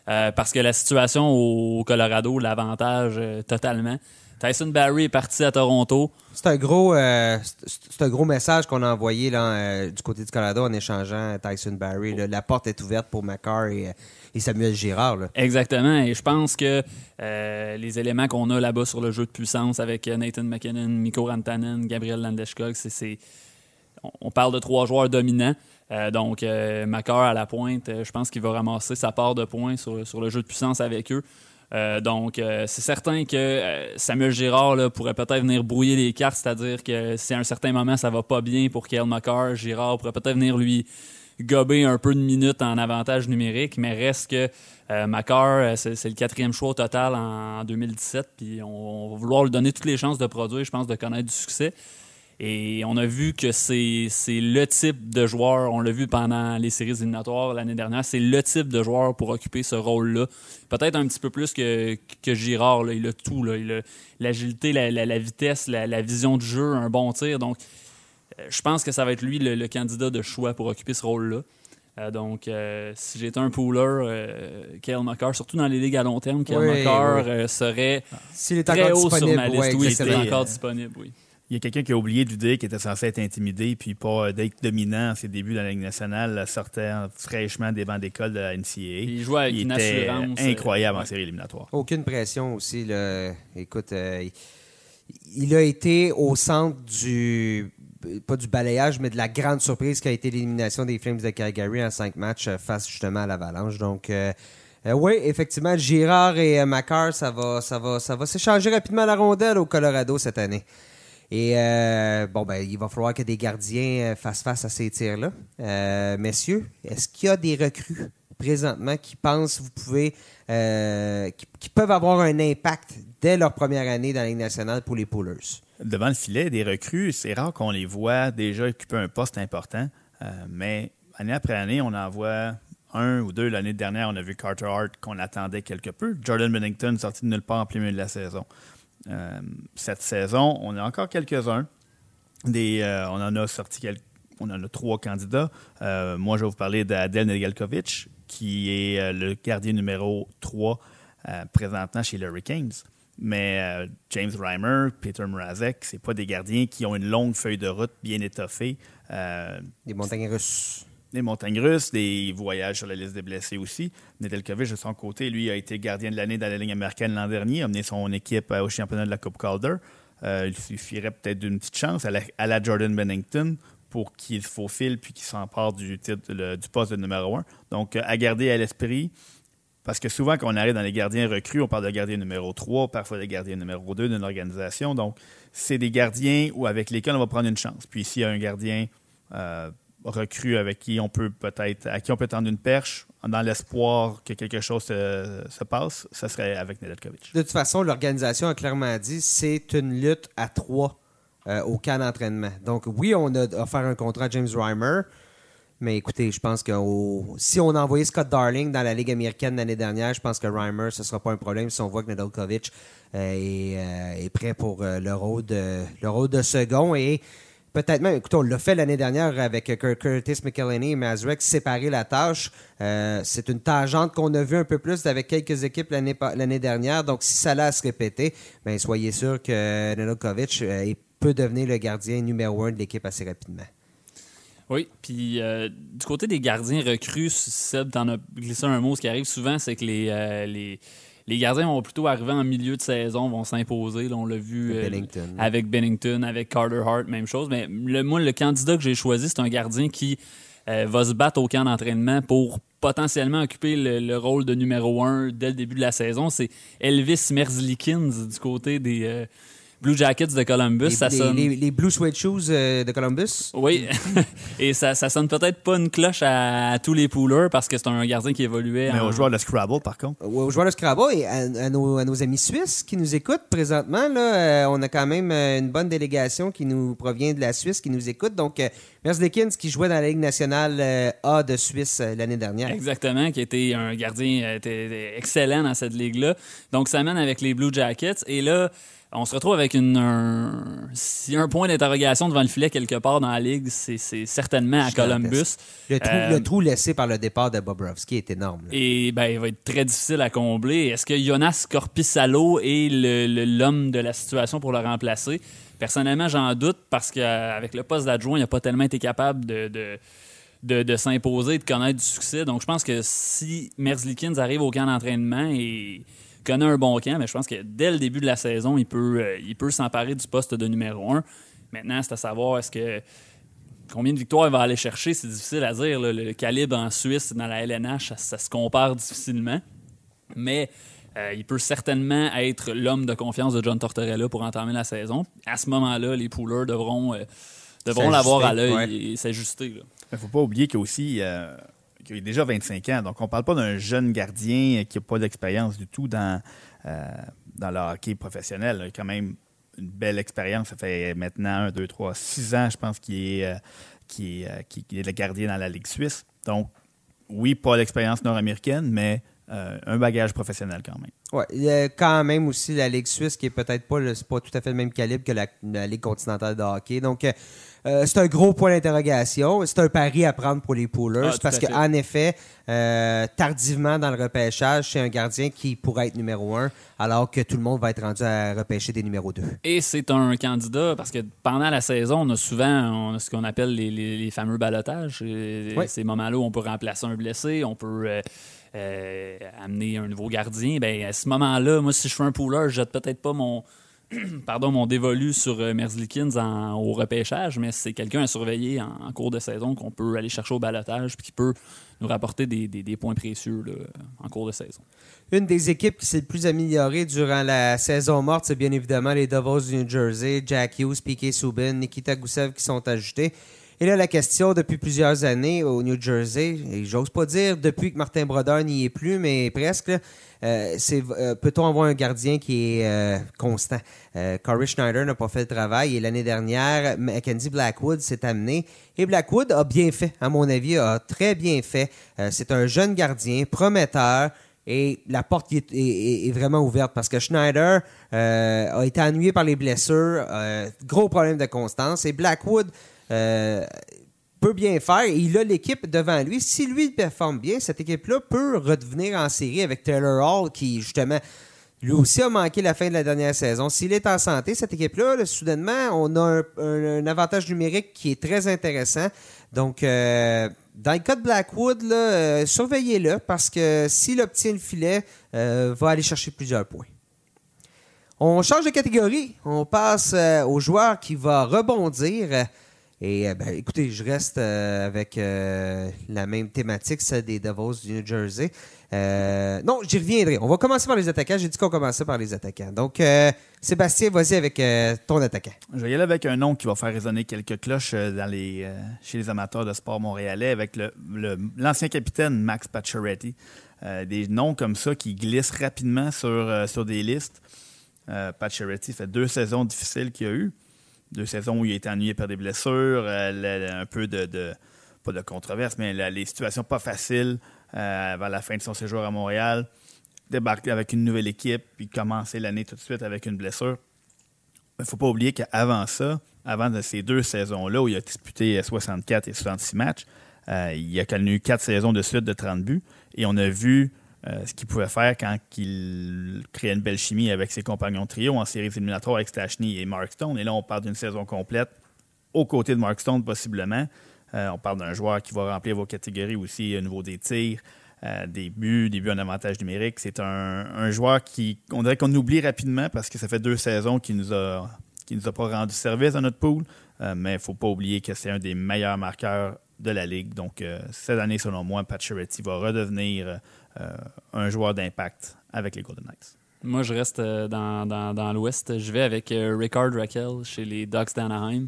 parce que la situation au Colorado l'avantage totalement. Tyson Barry est parti à Toronto. C'est un gros, euh, c'est un gros message qu'on a envoyé là, euh, du côté du Canada en échangeant Tyson Barry. là. La porte est ouverte pour Macar et, euh, et Samuel Girard. là. Exactement. Et je pense que euh, les éléments qu'on a là-bas sur le jeu de puissance avec Nathan McKinnon, Mikko Rantanen, Gabriel Landeskog, c'est, on- parle de trois joueurs dominants. Euh, donc, euh, Makar à la pointe, euh, je pense qu'il va ramasser sa part de points sur, sur le jeu de puissance avec eux. Euh, donc, euh, c'est certain que euh, Samuel Girard pourrait peut-être venir brouiller les cartes, c'est-à-dire que si à un certain moment ça va pas bien pour Kyle Makar, Girard pourrait peut-être venir lui gober un peu de minutes en avantage numérique, mais reste que euh, c'est le quatrième choix au total en 2017, puis on va vouloir lui donner toutes les chances de produire, je pense, de connaître du succès. Et on a vu que c'est c'est le type de joueur, on l'a vu pendant les séries éliminatoires l'année dernière, c'est le type de joueur pour occuper ce rôle-là. Peut-être un petit peu plus que, que Girard, là. il a tout. là. Il a l'agilité, la, la- la vitesse, la, la vision du jeu, un bon tir. Donc, euh, je pense que ça va être lui le, le candidat de choix pour occuper ce rôle-là. Euh, donc, euh, si j'étais un pooler, euh, Kyle McCarr, surtout dans les ligues à long terme, Oui, oui. euh, serait S'il est très haut sur ma liste. ouais, oui, c'est était, encore disponible, oui. Il y a quelqu'un qui a oublié de lui dire qu'il était censé être intimidé, puis pas euh, d'être dominant à ses débuts dans la Ligue nationale, sortait fraîchement des bancs d'école de la NCAA. Il jouait avec Il une était assurance. euh, incroyable en série éliminatoire. Aucune pression aussi. Là. Écoute, euh, il, a été au centre du. Pas du balayage, mais de la grande surprise qui a été l'élimination des Flames de Calgary en cinq matchs face justement à l'Avalanche. Donc, euh, euh, oui, effectivement, Girard et euh, Macar, ça va, ça va, ça va s'échanger rapidement la rondelle au Colorado cette année. Et euh, bon, ben, il va falloir que des gardiens euh, fassent face à ces tirs-là. Euh, messieurs, est-ce qu'il y a des recrues présentement qui pensent vous pouvez, qui, peuvent avoir un impact dès leur première année dans la Ligue nationale pour les Poolers? Devant le filet, des recrues, c'est rare qu'on les voit déjà occuper un poste important, mais année après année, on en voit un ou deux. L'année dernière, on a vu Carter Hart qu'on attendait quelque peu. Jordan Bennington sorti de nulle part en plein milieu de la saison. Euh, cette saison, on a encore quelques-uns. Euh, on en a sorti trois candidats. Euh, moi, je vais vous parler d'Adel Nedeljkovic, qui est le gardien numéro 3 euh, présentement chez les Hurricanes. Mais James Reimer, Peter Mrazek, c'est pas des gardiens qui ont une longue feuille de route bien étoffée. Des montagnes russes. Des montagnes russes, des voyages sur la liste des blessés aussi. Nedeljkovic, de son côté, lui, a été gardien de l'année dans la Ligue américaine l'an dernier, a amené son équipe euh, au championnat de la Coupe Calder. Euh, il suffirait peut-être d'une petite chance à la, Jordan Bennington pour qu'il faufile puis qu'il s'empare du poste de numéro un. Donc, euh, à garder à l'esprit, parce que souvent, quand on arrive dans les gardiens recrues, on parle de gardien numéro 3, parfois de gardien numéro 2 d'une organisation. Donc, c'est des gardiens où, avec lesquels on va prendre une chance. Puis, s'il y a un gardien recrue avec qui on peut peut-être, à qui on peut tendre une perche, dans l'espoir que quelque chose se, se passe, ce serait avec Nedeljkovic. De toute façon, l'organisation a clairement dit c'est une lutte à trois euh, au camp d'entraînement. Donc, oui, on a offert un contrat à James Reimer, mais écoutez, je pense que si on a envoyé Scott Darling dans la Ligue américaine l'année dernière, je pense que Reimer, ce ne sera pas un problème si on voit que Nedeljkovic euh, est, euh, est prêt pour le, rôle de, le rôle de second et Peut-être même, écoutez, on l'a fait l'année dernière avec Cur- Curtis McElhenney et Mazurek, séparer la tâche. Euh, c'est une tangente qu'on a vue un peu plus avec quelques équipes l'année l'année dernière. Donc, si ça allait à se répéter, ben, soyez sûr que Nedeljkovic euh, peut devenir le gardien numéro un de l'équipe assez rapidement. Oui, puis euh, du côté des gardiens recrues, Seb, t'en as glissé un mot. Ce qui arrive souvent, c'est que les, euh, les, les gardiens vont plutôt arriver en milieu de saison, vont s'imposer. On l'a vu euh, Bennington. avec Bennington, avec Carter Hart, même chose. Mais le, moi, le candidat que j'ai choisi, c'est un gardien qui euh, va se battre au camp d'entraînement pour potentiellement occuper le, le rôle de numéro un dès le début de la saison. C'est Elvis Merzlikins du côté des euh, Blue Jackets de Columbus. Les, ça les- sonne... les- les Blue Suede Shoes euh, de Columbus. Oui, et ça, ça sonne peut-être pas une cloche à, à tous les poolers parce que c'est un gardien qui évoluait. Mais en- aux joueurs de Scrabble, par contre, Aux joueurs de Scrabble et à, à nos, à nos amis suisses qui nous écoutent présentement, là, euh, on a quand même euh, une bonne délégation qui nous provient de la Suisse qui nous écoute. Donc, euh, Merzlikins qui jouait dans la Ligue nationale euh, A de Suisse euh, l'année dernière. Exactement, qui était un gardien était excellent dans cette ligue-là. Donc, ça mène avec les Blue Jackets. Et là, on se retrouve avec une, un, si un point d'interrogation devant le filet quelque part dans la ligue, c'est certainement à Columbus. Le trou, le trou, laissé par le départ de Bobrovski est énorme. Et ben, il va être très difficile à combler. Est-ce que Jonas Corpissalo est l'homme de la situation pour le remplacer? Personnellement, j'en doute parce qu'avec le poste d'adjoint, il n'a pas tellement été capable de, de, de, s'imposer, de connaître du succès. Donc, je pense que si Merzlikins arrive au camp d'entraînement et connaît un bon camp, mais je pense que dès le début de la saison, il peut, euh, il peut s'emparer du poste de numéro un. Maintenant, c'est à savoir est-ce que combien de victoires il va aller chercher, c'est difficile à dire. Le calibre en Suisse, dans la LNH, ça, se compare difficilement. Mais euh, il peut certainement être l'homme de confiance de John Tortorella pour entamer la saison. À ce moment-là, les poolers devront, euh, devront l'avoir à l'œil et s'ajuster. Il ne faut pas oublier qu'il aussi euh, a déjà 25 ans. Donc, on ne parle pas d'un jeune gardien qui n'a pas d'expérience du tout dans, dans le hockey professionnel. Il a quand même une belle expérience. Ça fait maintenant 1, 2, 3, 6 ans, je pense, qu'il est, qui est, qui le gardien dans la Ligue suisse. Donc, oui, pas l'expérience nord-américaine, mais euh, un bagage professionnel quand même. Oui, quand même aussi la Ligue suisse qui est peut-être pas, pas tout à fait le même calibre que la, Ligue continentale de hockey. Donc, euh, c'est un gros point d'interrogation. C'est un pari à prendre pour les poolers ah, parce qu'en effet, euh, tardivement dans le repêchage, c'est un gardien qui pourrait être numéro un alors que tout le monde va être rendu à repêcher des numéros deux. Et c'est un candidat parce que pendant la saison, on a souvent ce qu'on appelle les, fameux balotages. Ces moments-là où on peut remplacer un blessé, on peut. Euh, amener un nouveau gardien, ben à ce moment-là, moi, si je fais un pooler, je jette peut-être pas mon, pardon, mon dévolu sur euh, Merzlikins au repêchage, mais c'est quelqu'un à surveiller en, cours de saison qu'on peut aller chercher au balotage puis qui peut nous rapporter des, points précieux en cours de saison. Une des équipes qui s'est le plus améliorée durant la saison morte, c'est bien évidemment les Devils du New Jersey, Jack Hughes, Piquet Subin, Nikita Gusev qui sont ajoutés. Et là, la question depuis plusieurs années au New Jersey, et j'ose pas dire depuis que Martin Brodeur n'y est plus, mais presque, euh, c'est euh, peut-on avoir un gardien qui est euh, constant? Corey Schneider n'a pas fait le travail et l'année dernière, Mackenzie Blackwood s'est amené. Et Blackwood a bien fait, à mon avis, a très bien fait. c'est un jeune gardien, prometteur. Et la porte est, vraiment ouverte parce que Schneider a été ennuyé par les blessures, gros problème de constance. Et Blackwood, euh, peut bien faire il a l'équipe devant lui. Si lui performe bien, cette équipe-là peut redevenir en série avec Taylor Hall qui, justement, lui aussi a manqué la fin de la dernière saison. S'il est en santé, cette équipe-là, soudainement, on a un, avantage numérique qui est très intéressant. Donc, euh, dans le cas de Blackwood, euh, surveillez-le parce que s'il obtient le filet, va aller chercher plusieurs points. On change de catégorie. On passe au joueur qui va rebondir. Et euh, ben, écoutez, je reste euh, avec euh, la même thématique, celle des Devils du New Jersey. non, j'y reviendrai. On va commencer par les attaquants. J'ai dit qu'on commençait par les attaquants. Donc, Sébastien, vas-y avec ton attaquant. Je vais y aller avec un nom qui va faire résonner quelques cloches chez les amateurs de sport montréalais, avec l'ancien capitaine Max Pacioretty. des noms comme ça qui glissent rapidement sur, des listes. Pacioretty fait deux saisons difficiles qu'il a eues deux saisons où il a été ennuyé par des blessures, euh, un peu de, pas de controverse, mais les situations pas faciles euh, vers la fin de son séjour à Montréal. Débarquer avec une nouvelle équipe, puis commencer l'année tout de suite avec une blessure. Il ne faut pas oublier qu'avant ça, avant ces deux saisons-là, où il a disputé 64 et 66 matchs, euh, il a connu quatre saisons de suite de 30 buts. Et on a vu euh, ce qu'il pouvait faire quand il créait une belle chimie avec ses compagnons trio en séries éliminatoires avec Stachny et Mark Stone. Et là, on parle d'une saison complète aux côtés de Mark Stone, possiblement. Euh, on parle d'un joueur qui va remplir vos catégories aussi au niveau des tirs, euh, des buts, des buts en avantage numérique. C'est un, joueur qui, on dirait qu'on oublie rapidement parce que ça fait deux saisons qu'il nous a, nous a pas rendu service à notre pool. mais il ne faut pas oublier que c'est un des meilleurs marqueurs de la Ligue. Donc, cette année, selon moi, Pacioretty va redevenir un joueur d'impact avec les Golden Knights. Moi, je reste euh, dans, dans, l'Ouest. Je vais avec euh, Ricard Raquel chez les Ducks d'Anaheim.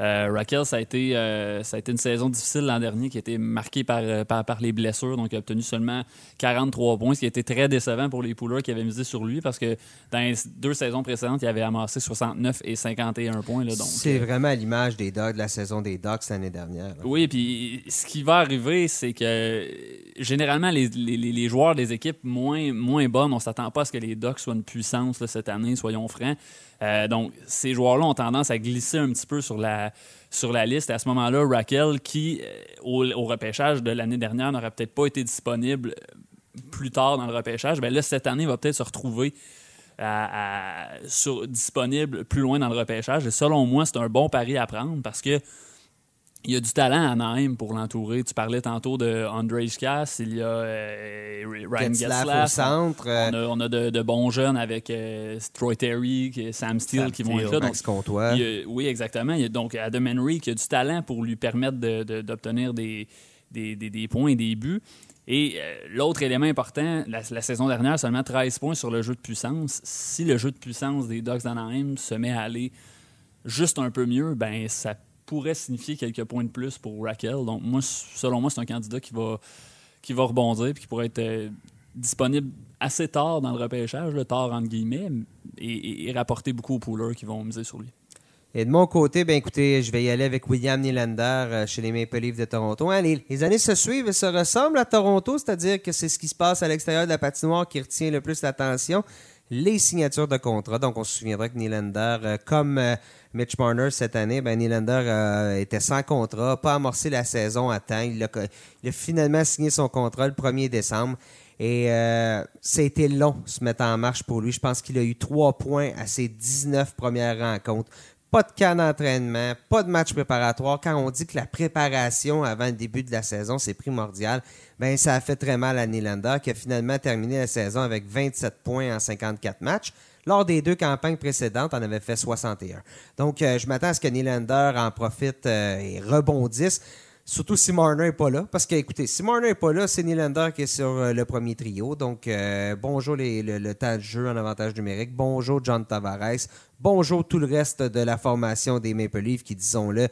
Euh, Raquel, ça a, été, euh, ça a été une saison difficile l'an dernier qui a été marquée par, euh, par, par, les blessures. Donc, il a obtenu seulement 43 points, ce qui a été très décevant pour les pouleurs qui avaient misé sur lui parce que dans les deux saisons précédentes, il avait amassé 69 et 51 points. C'est vraiment à l'image des de la saison des Dogs l'année dernière. Oui, puis ce qui va arriver, c'est que généralement, les, les, les, joueurs des équipes moins, moins bonnes, on s'attend pas à ce que les Dogs soient une puissance cette année, soyons francs. Euh, donc, ces joueurs-là ont tendance à glisser un petit peu sur la, sur la liste. À ce moment-là, Raquel, qui, euh, au, repêchage de l'année dernière, n'aurait peut-être pas été disponible euh, plus tard dans le repêchage, bien là, cette année, va peut-être se retrouver disponible plus loin dans le repêchage. Et selon moi, c'est un bon pari à prendre parce que il y a du talent à Naheim pour l'entourer. Tu parlais tantôt de Andrej Kass, il y a euh, Ryan Getzlaff. au centre. On a, de, bons jeunes avec euh, Troy Terry, Sam Steele qui vont être là. Donc, Comtois. oui, exactement. Il y a donc Adam Henry qui a du talent pour lui permettre d'obtenir des, des, points et des buts. Et euh, l'autre élément important, la, saison dernière, seulement 13 points sur le jeu de puissance. Si le jeu de puissance des Ducks d'Anaheim se met à aller juste un peu mieux, ben ça pourrait signifier quelques points de plus pour Raquel. Donc, moi, selon moi, c'est un candidat qui va, qui va rebondir et qui pourrait être euh, disponible assez tard dans le repêchage, le tard entre guillemets, et, rapporter beaucoup aux poolers qui vont miser sur lui. Et de mon côté, ben écoutez, je vais y aller avec William Nylander euh, chez les Maple Leafs de Toronto. Hein, les, années se suivent et se ressemblent à Toronto, c'est-à-dire que c'est ce qui se passe à l'extérieur de la patinoire qui retient le plus l'attention les signatures de contrat. Donc, on se souviendra que Nylander, euh, comme Mitch Marner cette année, ben, Nylander euh, était sans contrat, pas amorcé la saison à temps. Il a, finalement signé son contrat le 1er décembre. Et ça a long se mettre en marche pour lui. Je pense qu'il a eu trois points à ses 19 premières rencontres. Pas de cas d'entraînement, pas de match préparatoire. Quand on dit que la préparation avant le début de la saison, c'est primordial, ben ça a fait très mal à Nylander qui a finalement terminé la saison avec 27 points en 54 matchs. Lors des deux campagnes précédentes, on avait fait 61. Donc, euh, je m'attends à ce que Nylander en profite euh, et rebondisse. Surtout si Marner n'est pas là. Parce que, écoutez, si Marner n'est pas là, c'est Nylander qui est sur euh, le premier trio. Donc, euh, bonjour le, temps de jeu en avantage numérique. Bonjour John Tavares. Bonjour tout le reste de la formation des Maple Leafs qui, disons-le,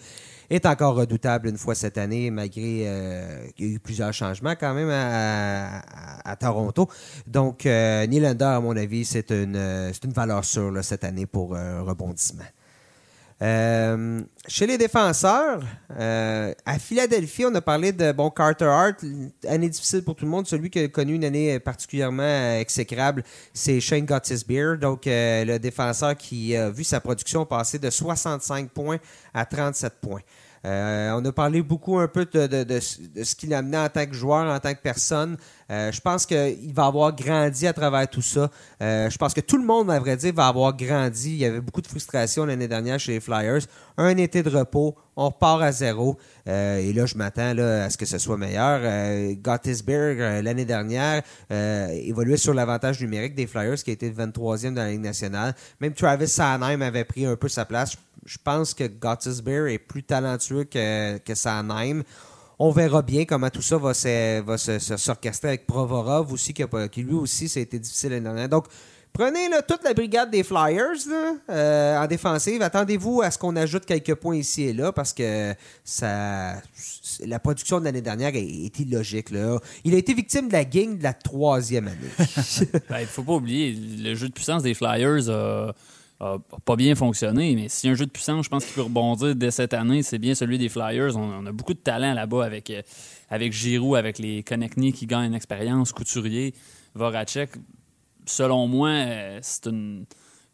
est encore redoutable une fois cette année, malgré euh, qu'il y a eu plusieurs changements quand même à, Toronto. Donc, Nylander, à mon avis, c'est une, une valeur sûre cette année pour rebondissement. Euh, chez les défenseurs, euh, à Philadelphie, on a parlé de bon Carter Hart, année difficile pour tout le monde. Celui qui a connu une année particulièrement exécrable, c'est Shane Gottisbeer, donc euh, le défenseur qui a vu sa production passer de 65 points à 37 points. Euh, on a parlé beaucoup un peu de, ce qu'il a amené en tant que joueur, en tant que personne. Euh, je pense qu'il va avoir grandi à travers tout ça. Euh, je pense que tout le monde, à vrai dire, va avoir grandi. Il y avait beaucoup de frustration l'année dernière chez les Flyers. Un été de repos, on repart à zéro. et là, je m'attends à ce que ce soit meilleur. Gottisberg, l'année dernière, évoluait sur l'avantage numérique des Flyers, qui a été le 23e dans la Ligue nationale. Même Travis Sanheim avait pris un peu sa place je pense que Gottisbeer est plus talentueux que, que Sanheim. On verra bien comment tout ça va, s'orchestrer avec Provorov aussi, qui, lui aussi, ça a été difficile l'année dernière. Donc, prenez toute la brigade des Flyers euh, en défensive. Attendez-vous à ce qu'on ajoute quelques points ici et là parce que ça, la production de l'année dernière est, illogique. Là. Il a été victime de la gang de la troisième année. Ben, il ne faut pas oublier, le jeu de puissance des Flyers a a pas bien fonctionné, mais si un jeu de puissance, je pense qu'il peut rebondir dès cette année, c'est bien celui des Flyers. On, a beaucoup de talent là-bas avec, euh, avec Giroud, avec les Konechny qui gagnent une expérience, Couturier, Voracek. Selon moi, euh, c'est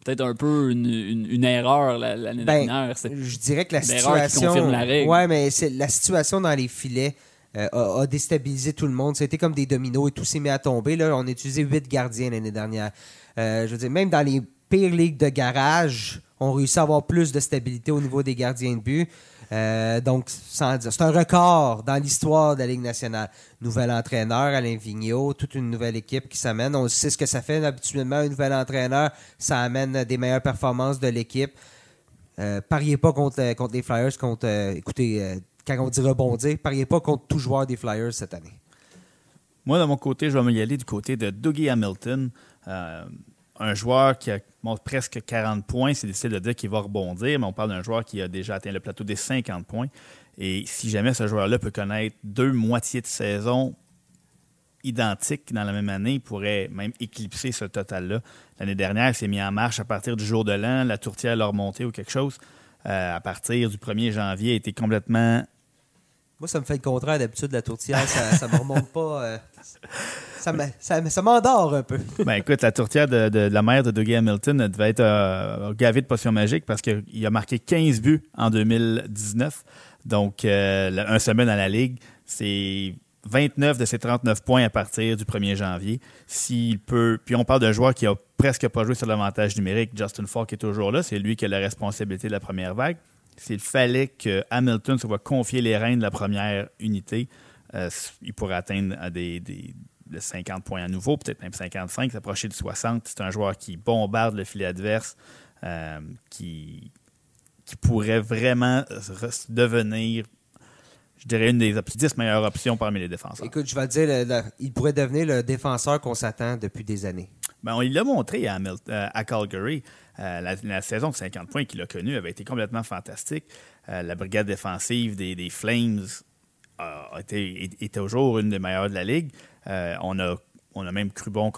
peut-être un peu une, erreur l'année ben, dernière. Je dirais que la situation. la règle. Ouais, mais la situation dans les filets. Euh, a, déstabilisé tout le monde. C'était comme des dominos et tout s'est mis à tomber. Là, on a utilisé huit gardiens l'année dernière. je veux dire, même dans les pire ligue de garage ont réussi à avoir plus de stabilité au niveau des gardiens de but. Euh, donc, sans dire, c'est un record dans l'histoire de la Ligue nationale. Nouvel entraîneur, Alain Vigneault, toute une nouvelle équipe qui s'amène. On sait ce que ça fait habituellement, un nouvel entraîneur. Ça amène des meilleures performances de l'équipe. Euh, pariez pas contre, contre les Flyers, contre, euh, écoutez, quand on dit rebondir, pariez pas contre tout joueur des Flyers cette année. Moi, de mon côté, je vais me y aller du côté de Dougie Hamilton un joueur qui a, montre presque 40 points, c'est difficile de dire qu'il va rebondir, mais on parle d'un joueur qui a déjà atteint le plateau des 50 points. Et si jamais ce joueur-là peut connaître deux moitiés de saison identiques dans la même année, il pourrait même éclipser ce total-là. L'année dernière, il s'est mis en marche à partir du jour de l'an, la tourtière l'a remonté ou quelque chose. Euh, à partir du 1er janvier, a été complètement moi, ça me fait le contraire d'habitude, la tourtière. Ça ne me remonte pas. Euh, ça m'endort un peu. ben écoute, la tourtière de, la mère de Dougie Hamilton devait être euh, gavée de potions magiques parce qu'il a marqué 15 buts en 2019. Donc, euh, un semaine dans la Ligue, c'est 29 de ses 39 points à partir du 1er janvier. S'il peut. Puis on parle d'un joueur qui a presque pas joué sur l'avantage numérique. Justin Falk est toujours là. C'est lui qui a la responsabilité de la première vague s'il fallait que Hamilton se voit confier les rênes de la première unité, euh, il pourrait atteindre à des, 50 points à nouveau, peut-être même 55, s'approcher de 60. C'est un joueur qui bombarde le filet adverse, euh, qui, qui pourrait vraiment devenir je dirais une des 10 meilleures options parmi les défenseurs. Écoute, je vais te dire, il pourrait devenir le défenseur qu'on s'attend depuis des années. Ben, on l'a montré à, euh, à Calgary. Euh, la, saison de 50 points qu'il a connue avait été complètement fantastique. Euh, la brigade défensive des, Flames a été, est, toujours une des meilleures de la Ligue. on, a, on a même cru bon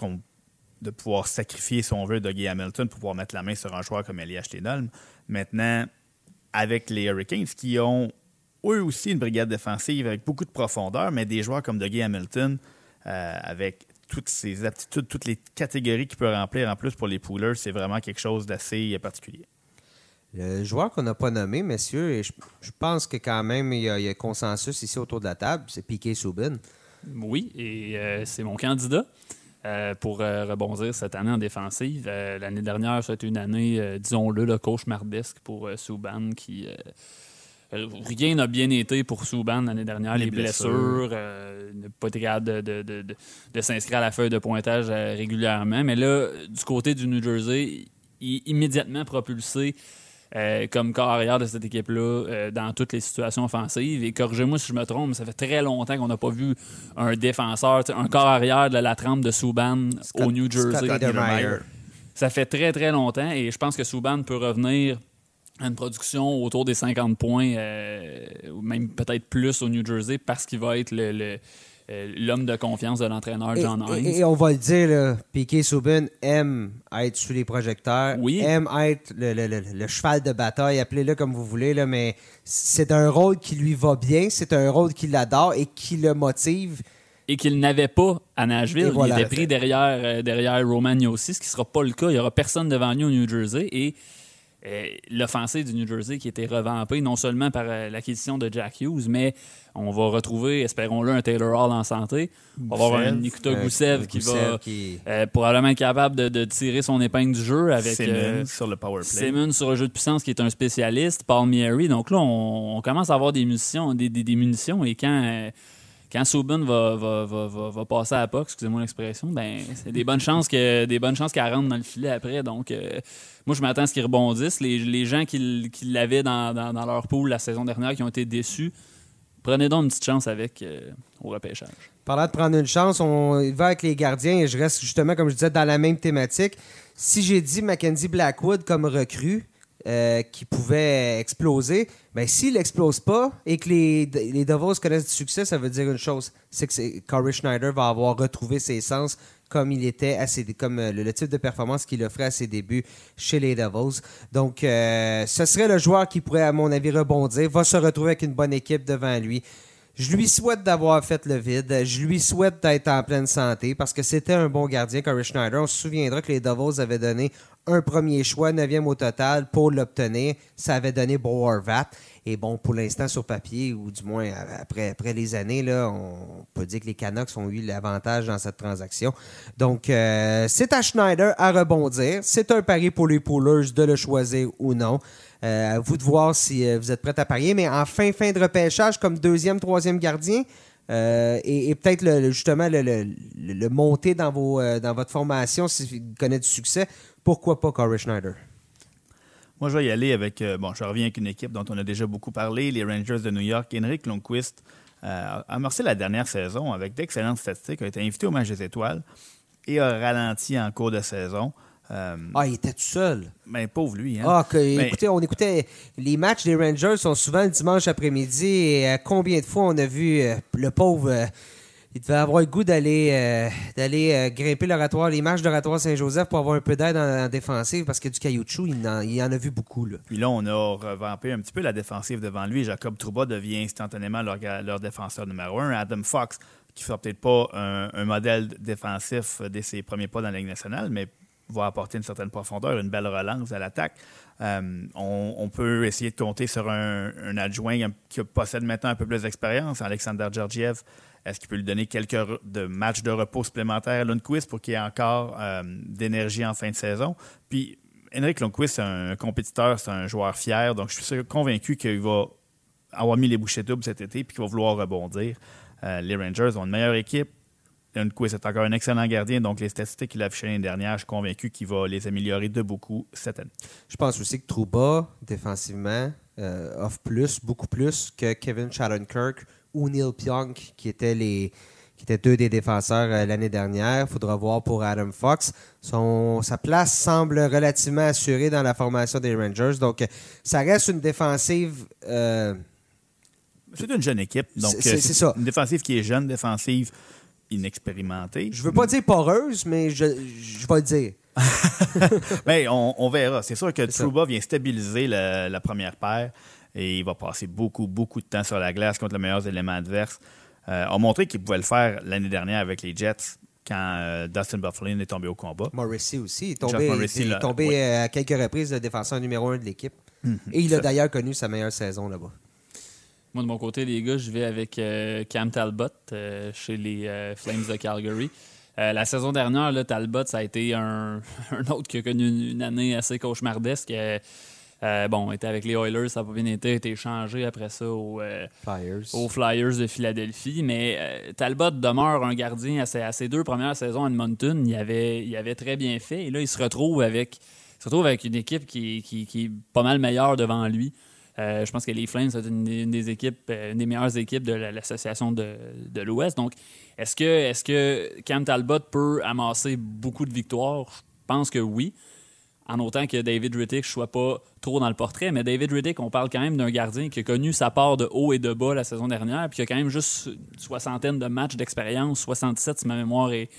de pouvoir sacrifier, si on veut, Dougie Hamilton pour pouvoir mettre la main sur un joueur comme Elias Stedholm. Maintenant, avec les Hurricanes qui ont eux aussi une brigade défensive avec beaucoup de profondeur, mais des joueurs comme Dougie Hamilton avec toutes ses aptitudes, toutes les catégories qu'il peut remplir en plus pour les poolers, c'est vraiment quelque chose d'assez particulier. Le joueur qu'on n'a pas nommé, messieurs, et je, pense que quand même il y, a, consensus ici autour de la table, c'est Piqué Soubin. Oui, et euh, c'est mon candidat. Euh, pour euh, rebondir cette année en défensive. L'année dernière, c'était une année, disons-le, le cauchemardesque pour Souban qui euh, rien n'a bien été pour Souban l'année dernière. Les, blessures, euh, n'a pas été capable de, s'inscrire à la feuille de pointage euh, régulièrement. Mais là, du côté du New Jersey, il est immédiatement propulsé comme corps arrière de cette équipe-là dans toutes les situations offensives. Et corrigez-moi si je me trompe, ça fait très longtemps qu'on n'a pas vu un défenseur, un corps arrière de la trempe de Souban au New Jersey. Ça fait très, très longtemps et je pense que Souban peut revenir une production autour des 50 points, euh, ou même peut-être plus au New Jersey, parce qu'il va être le, euh, l'homme de confiance de l'entraîneur John Hines. Et, on va le dire, Piquet Subban aime être sous les projecteurs, oui. aime être le, cheval de bataille, appelez-le comme vous voulez, là, mais c'est un rôle qui lui va bien, c'est un rôle qu'il adore et qui le motive. Et qu'il n'avait pas à Nashville. il était pris derrière, euh, derrière Roman aussi, ce qui ne sera pas le cas. Il n'y aura personne devant lui au New Jersey. Et l'offensive du New Jersey qui était revampée non seulement par euh, l'acquisition de Jack Hughes, mais on va retrouver, espérons-le, un Taylor Hall en santé. On va avoir un Nikita Goussev qui va euh, probablement être capable de, tirer son épingle du jeu avec Simmons sur le power play. Simmons sur le jeu de puissance qui est un spécialiste, Paul Mierry. Donc là, on, commence à avoir des munitions, des, munitions et quand quand Subban va, va, va, va, passer à la POC, excusez-moi l'expression, ben, c'est des bonnes chances qu'elle rentre dans le filet après. Donc, euh, moi, je m'attends à ce qu'ils rebondissent. Les, les gens qui, qui l'avaient dans, dans, leur pool la saison dernière, qui ont été déçus, prenez donc une petite chance avec euh, au repêchage. Parlant de prendre une chance, on va avec les gardiens et je reste justement, comme je disais, dans la même thématique. Si j'ai dit Mackenzie Blackwood comme recrue, euh, qui pouvait exploser, mais s'il n'explose pas et que les, les Devils connaissent du succès, ça veut dire une chose, c'est que Corey Schneider va avoir retrouvé ses sens comme il était à comme euh, le, type de performance qu'il offrait à ses débuts chez les Devils. Donc, euh, ce serait le joueur qui pourrait, à mon avis, rebondir, va se retrouver avec une bonne équipe devant lui. Je lui souhaite d'avoir fait le vide. Je lui souhaite d'être en pleine santé parce que c'était un bon gardien, Corey Schneider. On se souviendra que les Devils avaient donné un premier choix, neuvième au total, pour l'obtenir. Ça avait donné Bo Et bon, pour l'instant, sur papier, ou du moins après, après les années, là, on peut dire que les Canucks ont eu l'avantage dans cette transaction. Donc, euh, c'est à Schneider à rebondir. C'est un pari pour les poolers de le choisir ou non. Euh, à vous de voir si euh, vous êtes prêts à parier. Mais en fin, fin de repêchage, comme deuxième, troisième gardien, et, peut-être justement le, monter dans, votre formation si vous connaissez du succès pourquoi pas Corey Schneider? Moi, je vais y aller avec. Euh, bon, je reviens avec une équipe dont on a déjà beaucoup parlé, les Rangers de New York. Henrik Lundqvist euh, a amorcé la dernière saison avec d'excellentes statistiques, a été invité au match des étoiles et a ralenti en cours de saison. Euh, Ah, il était tout seul. ben, pauvre lui. Hein? Ah, que- Ben, écoutez, on écoutait les matchs des Rangers sont souvent le dimanche après-midi et euh, combien de fois on a vu euh, le pauvre il devait avoir le goût d'aller d'aller grimper l'oratoire, les marches d'oratoire Saint-Joseph pour avoir un peu d'aide en, en défensive parce que du caoutchouc, il en, il en a vu beaucoup là. Puis là, on a revampé un petit peu la défensive devant lui. Jacob Trouba devient instantanément leur défenseur numéro un. Adam Fox, qui ne sera peut-être pas un, un modèle défensif dès ses premiers pas dans la Ligue nationale, mais va apporter une certaine profondeur, une belle relance à l'attaque. Euh, on, peut essayer de compter sur un, adjoint qui possède maintenant un peu plus d'expérience, Alexander Georgiev. Est-ce qu'il peut lui donner quelques matchs de repos supplémentaires à Lundqvist pour qu'il ait encore euh, d'énergie en fin de saison? Puis Henrik Lundqvist, c'est un compétiteur, c'est un joueur fier, donc je suis convaincu qu'il va avoir mis les bouchées doubles cet été puis qu'il va vouloir rebondir. Euh, les Rangers ont une meilleure équipe. Lundqvist est encore un excellent gardien, donc les statistiques qu'il a affichées l'année dernière, je suis convaincu qu'il va les améliorer de beaucoup cette année. Je pense aussi que Trouba, défensivement, euh, offre plus, beaucoup plus que Kevin Shattenkirk ou Neil Pionk, qui étaient les qui étaient deux des défenseurs euh, l'année dernière. Il faudra voir pour Adam Fox. Son, sa place semble relativement assurée dans la formation des Rangers. Donc, euh, ça reste une défensive C'est une jeune équipe, donc C'est- c'est- c'est ça. une défensive qui est jeune, défensive inexpérimentée. Je veux pas dire poreuse, mais je, je vais le dire. Ben, on, on verra. C'est sûr que ça. Trouba vient stabiliser la première paire et il va passer beaucoup, beaucoup de temps sur la glace contre les meilleurs éléments adverses. Euh, a montré qu'il pouvait le faire l'année dernière avec les Jets quand euh, Dustin Bufflin est tombé au combat. Morrissey aussi. Il est tombé, Morrissey, il est là, tombé oui. euh, à quelques reprises le défenseur numéro un de l'équipe. Et il a d'ailleurs connu sa meilleure saison là-bas. Moi, de mon côté, les gars, je vais avec euh, Cam Talbot euh, chez les euh, Flames de Calgary. La saison dernière, là, Talbot, ça a été un, un autre qui a connu une, une année assez cauchemardesque. Euh, bon, était avec les Oilers, ça n'a pas bien été, a été échangé après ça au, euh, Flyers. aux Flyers de Philadelphie. Mais euh, Talbot demeure un gardien à ses, à ses deux premières saisons à Edmonton. Il avait, il avait très bien fait. Et là, il se retrouve avec, il se retrouve avec une équipe qui, qui- qui est pas mal meilleure devant lui. Euh, je pense que les Flames, c'est une, des- équipes, euh, une des meilleures équipes de la- l'association de, l'Ouest. Donc, est-ce que, est que Cam Talbot peut amasser beaucoup de victoires? Je pense que oui. En autant que David Riddick ne soit pas trop dans le portrait. Mais David Riddick, on parle quand même d'un gardien qui a connu sa part de haut et de bas la saison dernière, puis qui a quand même juste une soixantaine de matchs d'expérience, 67 si ma mémoire est,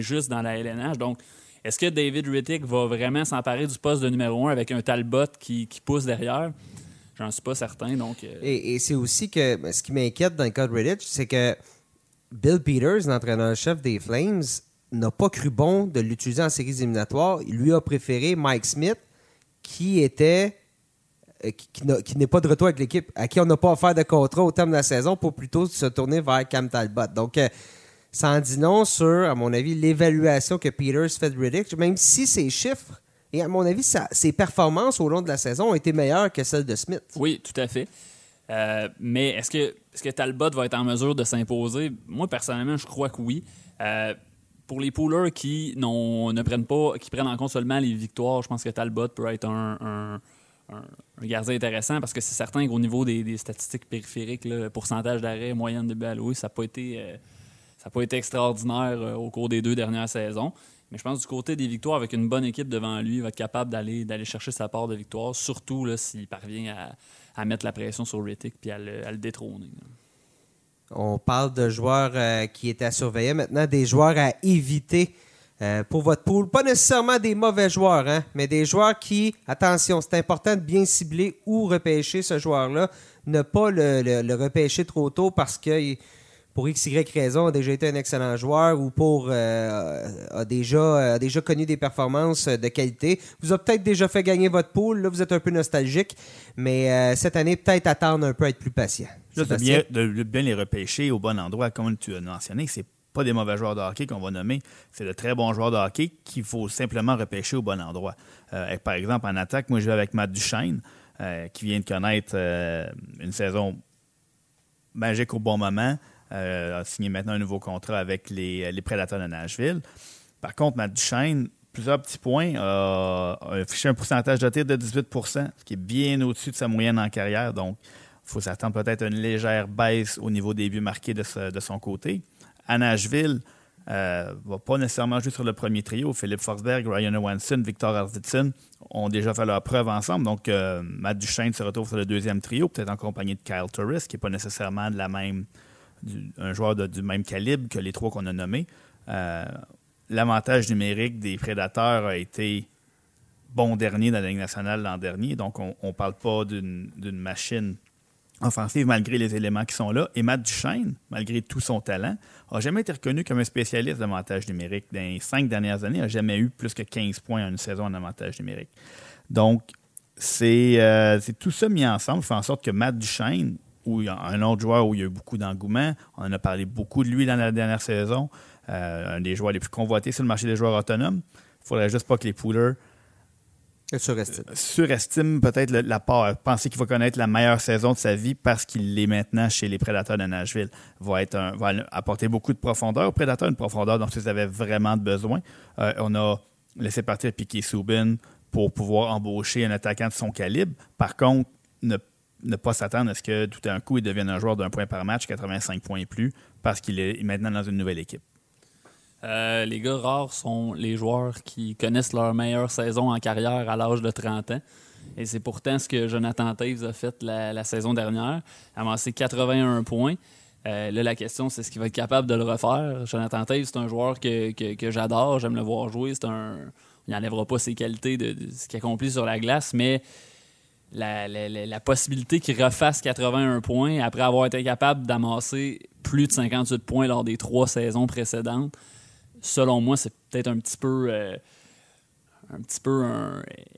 juste dans la LNH. Donc, est-ce que David Riddick va vraiment s'emparer du poste de numéro un avec un Talbot qui pousse derrière? J'en suis pas certain. Donc, euh, Et, c'est aussi que ben, ce qui m'inquiète dans le cas de Redditch, c'est que Bill Peters, l'entraîneur-chef des Flames, n'a pas cru bon de l'utiliser en séries éliminatoires. Il lui a préféré Mike Smith, qui était euh, qui, n'est pas de retour avec l'équipe, à qui on n'a pas offert de contrat au terme de la saison pour plutôt se tourner vers Cam Talbot. Donc, euh, ça en dit non sur, à mon avis, l'évaluation que Peters fait de Riddick, même si ses chiffres et à mon avis, ses performances au long de la saison ont été meilleures que celles de Smith. Oui, tout à fait. Euh, mais est-ce que, Talbot va être en mesure de s'imposer? Moi, personnellement, je crois que oui. Euh, pour les poolers qui ne prennent pas, qui prennent en compte seulement les victoires, je pense que Talbot peut être un, gardien intéressant parce que c'est certain qu'au niveau des, statistiques périphériques, le pourcentage d'arrêt, moyenne de alloués, ça n'a pas été, euh, ça a pas été extraordinaire au cours des deux dernières saisons. Mais je pense du côté des victoires, avec une bonne équipe devant lui, il va être capable d'aller d'aller chercher sa part de victoire, surtout là, s'il parvient à, à mettre la pression sur Rittick puis à le, à le détrôner. On parle de joueurs euh, qui étaient à surveiller. Maintenant, des joueurs à éviter euh, pour votre pool. Pas nécessairement des mauvais joueurs, hein, mais des joueurs qui, attention, c'est important de bien cibler ou repêcher ce joueur-là. Ne pas le, le- le repêcher trop tôt parce que pour X, Y raison, a déjà été un excellent joueur ou pour euh, a déjà, a déjà connu des performances de qualité. Vous avez peut-être déjà fait gagner votre pool. Là, vous êtes un peu nostalgique, mais euh, cette année, peut-être attendre un peu, être plus patient. Juste de bien, de bien les repêcher au bon endroit, comme tu as mentionné, c'est pas des mauvais joueurs de hockey qu'on va nommer, c'est de très bons joueurs de hockey qu'il faut simplement repêcher au bon endroit. Euh, par exemple, en attaque, moi je vais avec Matt Duchesne, euh, qui vient de connaître euh, une saison magique au bon moment, euh, a signé maintenant un nouveau contrat avec les, les Prédateurs de Nashville. Par contre, Matt Duchesne, plusieurs petits points, a affiché un pourcentage de tir de 18 ce qui est bien au-dessus de sa moyenne en carrière. Donc, il faut s'attendre peut-être à une légère baisse au niveau des buts marqués de, son côté. À Nashville, euh, va pas nécessairement jouer sur le premier trio. Philippe Forsberg, Ryan Johansson, Victor Arvidsson ont déjà fait leur preuve ensemble. Donc, euh, Matt Duchesne se retrouve sur le deuxième trio, peut-être en compagnie de Kyle Turris, qui n'est pas nécessairement de la même, un joueur du même calibre que les trois qu'on a nommés. Euh, l'avantage numérique des prédateurs a été bon dernier dans la Ligue nationale l'an dernier. Donc, on ne parle pas d'une machine offensive malgré les éléments qui sont là. Et Matt Duchesne, malgré tout son talent, n'a jamais été reconnu comme un spécialiste d'avantage numérique. Dans les cinq dernières années, il n'a jamais eu plus que 15 points en une saison en avantage numérique. Donc, euh, c'est tout ça mis ensemble fait en sorte que Matt Duchesne, un autre joueur où il y a eu beaucoup d'engouement, on en a parlé beaucoup de lui dans la dernière saison, euh, un des joueurs les plus convoités sur le marché des joueurs autonomes. Il ne faudrait juste pas que les poolers. Euh, surestime peut-être la part. Penser qu'il va connaître la meilleure saison de sa vie parce qu'il est maintenant chez les Prédateurs de Nashville. Va, être va apporter beaucoup de profondeur aux Prédateurs, une profondeur dont ils avaient vraiment besoin. Euh, on a laissé partir Piquet Subin pour pouvoir embaucher un attaquant de son calibre. Par contre, ne, ne pas s'attendre à ce que tout d'un coup, il devienne un joueur d'un point par match, 85 points et plus, parce qu'il est maintenant dans une nouvelle équipe. Euh, les gars rares sont les joueurs qui connaissent leur meilleure saison en carrière à l'âge de 30 ans. Et c'est pourtant ce que Jonathan Taves a fait la, saison dernière. A amassé 81 points. Euh, là, la question, c'est ce qu'il va être capable de le refaire. Jonathan Taves, c'est un joueur que, j'adore. J'aime le voir jouer. C'est un... Il n'enlèvera pas ses qualités de, ce qu'il accomplit sur la glace, mais la, possibilité qu'il refasse 81 points après avoir été capable d'amasser plus de 58 points lors des trois saisons précédentes, selon moi, c'est peut-être un petit peu. Euh, un petit peu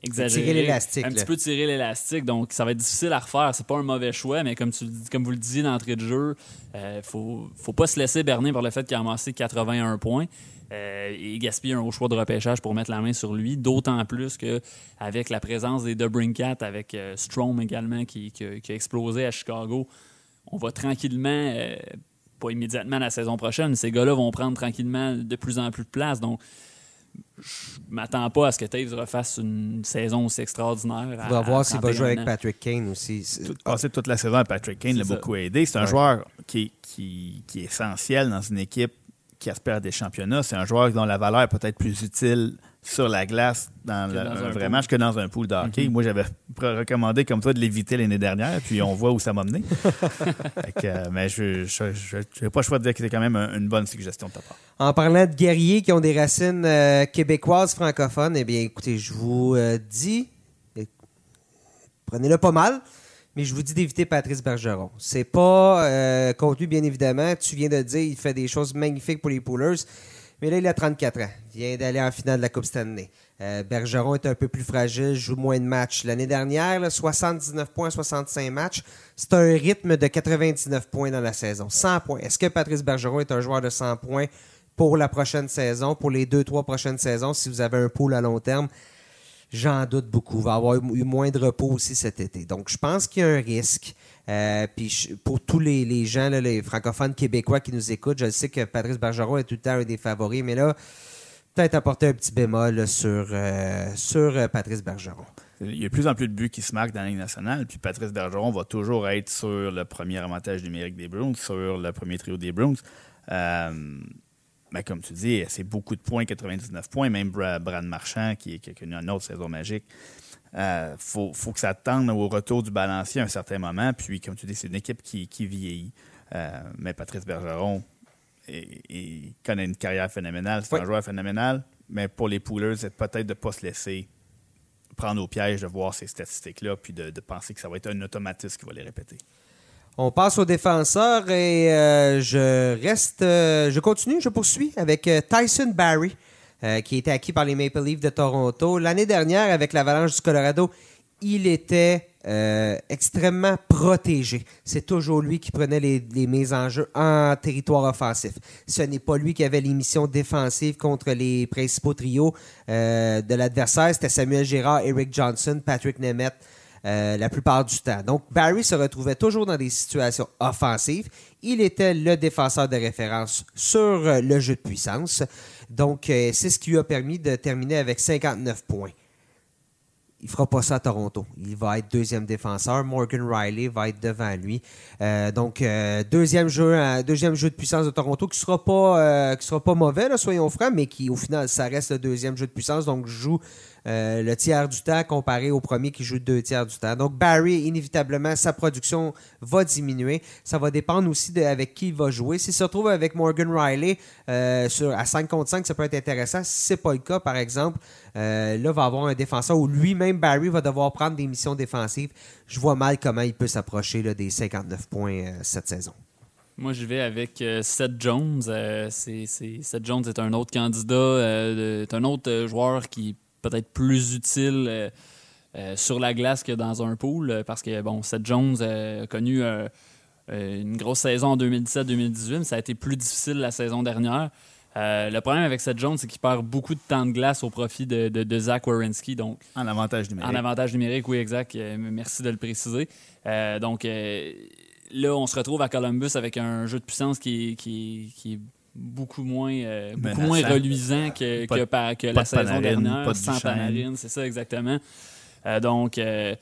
exagéré. Tirer l'élastique. Un petit peu tirer l'élastique. Donc, ça va être difficile à refaire. C'est pas un mauvais choix, mais comme, tu, comme vous le disiez d'entrée de jeu, il euh, faut, faut pas se laisser berner par le fait qu'il a amassé 81 points. Euh, et gaspiller un haut choix de repêchage pour mettre la main sur lui, d'autant plus qu'avec la présence des Debrincat, avec Strom également qui, qui, a explosé à Chicago, on va tranquillement pas immédiatement la saison prochaine. Ces gars-là vont prendre tranquillement de plus en plus de place. Donc, je m'attends pas à ce que Taves refasse une saison aussi extraordinaire. On va voir s'il va jouer avec Patrick Kane aussi. passer toute la saison à Patrick Kane l'a beaucoup aidé. C'est un joueur qui, qui, qui, est essentiel dans une équipe qui aspire des championnats. C'est un joueur dont la valeur est peut-être plus utile sur la glace dans, un, vrai match que dans un pool de hockey. Mhm. Moi, j'avais recommandé comme toi de l'éviter l'année dernière, puis on voit où ça m'a mené. Euh, mais je n'ai pas le choix de dire que c'est quand même une bonne suggestion de ta part. En parlant de guerriers qui ont des racines euh, québécoises francophones, eh bien, écoutez, je vous euh, dis, prenez-le pas mal. Mais je vous dis d'éviter Patrice Bergeron. C'est pas contenu, bien évidemment. Tu viens de dire il fait des choses magnifiques pour les poolers. Mais là, il a 34 ans. Il vient d'aller en finale de la Coupe Stanley. Euh, Bergeron est un peu plus fragile, joue moins de matchs. L'année dernière, 79 points, 65 matchs. C'est un rythme de 99 points dans la saison. 100 points. Est-ce que Patrice Bergeron est un joueur de 100 points pour la prochaine saison, pour les deux, trois prochaines saisons, si vous avez un pool à long terme? J'en doute beaucoup. Il va avoir eu moins de repos aussi cet été. Donc, je pense qu'il y a un risque. Euh, puis pour tous les, gens, les francophones québécois qui nous écoutent, je sais que Patrice Bergeron est tout le temps un des favoris, mais là, peut-être apporter un petit bémol sur, euh, sur euh, Patrice Bergeron. Il y a de plus en plus de buts qui se marquent dans la Ligue nationale, puis Patrice Bergeron va toujours être sur le premier avantage numérique des Bruins, sur le premier trio des Bruins. mais comme tu dis, c'est beaucoup de points, 99 points, même Brad Marchand qui, qui a connu une autre saison magique. Il euh, faut, que ça tende au retour du balancier à un certain moment. Puis, comme tu dis, c'est une équipe qui, vieillit. Euh, mais Patrice Bergeron il connaît une carrière phénoménale. C'est un joueur phénoménal. Mais pour les poolers, c'est peut-être de ne pas se laisser prendre au piège de voir ces statistiques-là puis de, penser que ça va être un automatisme qui va les répéter. On passe aux défenseurs et euh, je reste, je continue, je poursuis avec Tyson Barry. Euh, qui était acquis par les Maple Leafs de Toronto. L'année dernière, avec l'Avalanche du Colorado, il était euh, extrêmement protégé. C'est toujours lui qui prenait les, mises en jeu en territoire offensif. Ce n'est pas lui qui avait les missions défensives contre les principaux trios euh, de l'adversaire. C'était Samuel Girard, Eric Johnson, Patrick Nemeth. La plupart du temps. Donc, Barry se retrouvait toujours dans des situations offensives. Il était le défenseur de référence sur le jeu de puissance. Donc, euh, c'est ce qui lui a permis de terminer avec 59 points. il fera pas ça à Toronto. Il va être deuxième défenseur. Morgan Riley va être devant lui. Euh, donc, euh, deuxième, jeu, euh, deuxième jeu de puissance de Toronto qui sera pas, sera pas mauvais, soyons francs, mais qui, au final, ça reste le deuxième jeu de puissance. Donc, joue euh, le tiers du temps comparé au premier qui joue deux tiers du temps. Donc Barry, inévitablement, sa production va diminuer. Ça va dépendre aussi de avec qui il va jouer. S'il se retrouve avec Morgan Riley euh, à 5 contre 5, ça peut être intéressant. Si ce n'est pas le cas, par exemple, euh, là, va avoir un défenseur où lui-même, Barry, va devoir prendre des missions défensives. Je vois mal comment il peut s'approcher des 59 points cette saison. Moi, je vais avec Seth Jones. Seth Jones est un autre candidat, un autre joueur qui peut-être plus utile euh, euh, sur la glace que dans un pool euh, parce que, bon, Seth Jones a connu une grosse saison en 2017-2018, mais ça a été plus difficile la saison dernière. le problème avec Seth Jones, c'est qu'il perd beaucoup de temps de glace au profit de, de, Zach Wierenski. Donc, en avantage numérique. En avantage numérique, oui, exact. merci de le préciser. donc, là, on se retrouve à Columbus avec un jeu de puissance qui, qui, qui est beaucoup moins, euh, beaucoup moins reluisant que, que, que la saison dernière, sans Panarin, c'est ça exactement. Euh, donc, euh,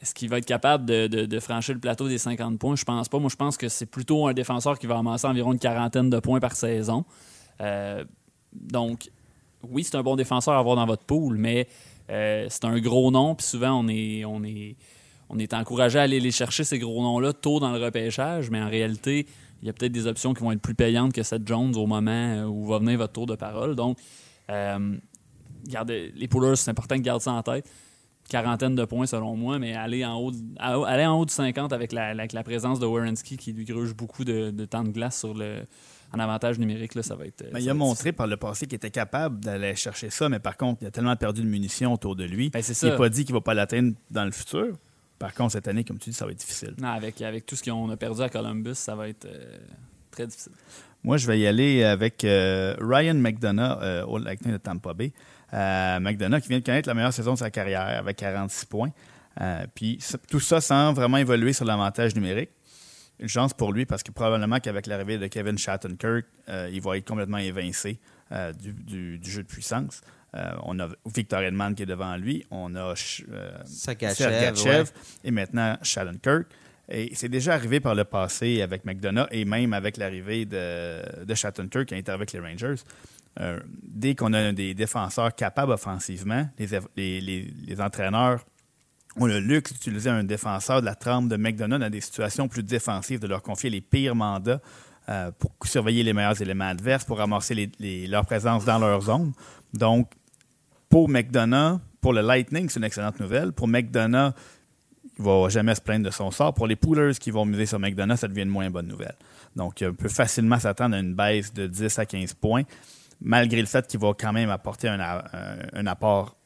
est-ce qu'il va être capable de, de, franchir le plateau des 50 points? Je pense pas. Moi, je pense que c'est plutôt un défenseur qui va amasser environ une quarantaine de points par saison. donc, oui, c'est un bon défenseur à avoir dans votre pool, mais c'est un gros nom, puis souvent, on est, on est, on est encouragé à aller les chercher, ces gros noms-là, tôt dans le repêchage, mais en réalité, il y a peut-être des options qui vont être plus payantes que cette Jones au moment euh, où va venir votre tour de parole. Donc, euh, les poolers, c'est important de garder ça en tête. Quarantaine de points selon moi, mais aller en haut de, aller en haut de 50 avec la, la présence de Warrenski qui lui gruge beaucoup de, temps de glace sur le, en avantage numérique, là, ça va être. Euh, il a montré par le passé qu'il était capable d'aller chercher ça, mais par contre, il a tellement perdu de munitions autour de lui. Ben, il n'a pas dit qu'il ne va pas l'atteindre dans le futur. Par contre, cette année, comme tu dis, ça va être difficile. Non, avec, avec tout ce qu'on a perdu à Columbus, ça va être euh, très difficile. Moi, je vais y aller avec euh, Ryan McDonough euh, au Lightning de Tampa Bay. McDonough qui vient de connaître la meilleure saison de sa carrière avec 46 points. puis tout ça sans vraiment évoluer sur l'avantage numérique. Une chance pour lui parce que probablement qu'avec l'arrivée de Kevin Shattenkirk, il va être complètement évincé du, jeu de puissance. Euh, on a Victor Edman qui est devant lui. On a euh, et maintenant Kirk. Et c'est déjà arrivé par le passé avec McDonough et même avec l'arrivée de, de Shattenkirk qui a été avec les Rangers. Euh, dès qu'on a des défenseurs capables offensivement, les, les, entraîneurs ont le luxe d'utiliser un défenseur de la trempe de McDonough dans des situations plus défensives, de leur confier les pires mandats pour surveiller les meilleurs éléments adverses, pour ramasser leur présence dans leur zone. Donc, pour McDonough, pour le Lightning, c'est une excellente nouvelle. Pour McDonough, il ne va jamais se plaindre de son sort. Pour les Poolers qui vont miser sur McDonough, ça devient une moins bonne nouvelle. Donc, on peut facilement s'attendre à une baisse de 10 à 15 points, malgré le fait qu'il va quand même apporter un, apport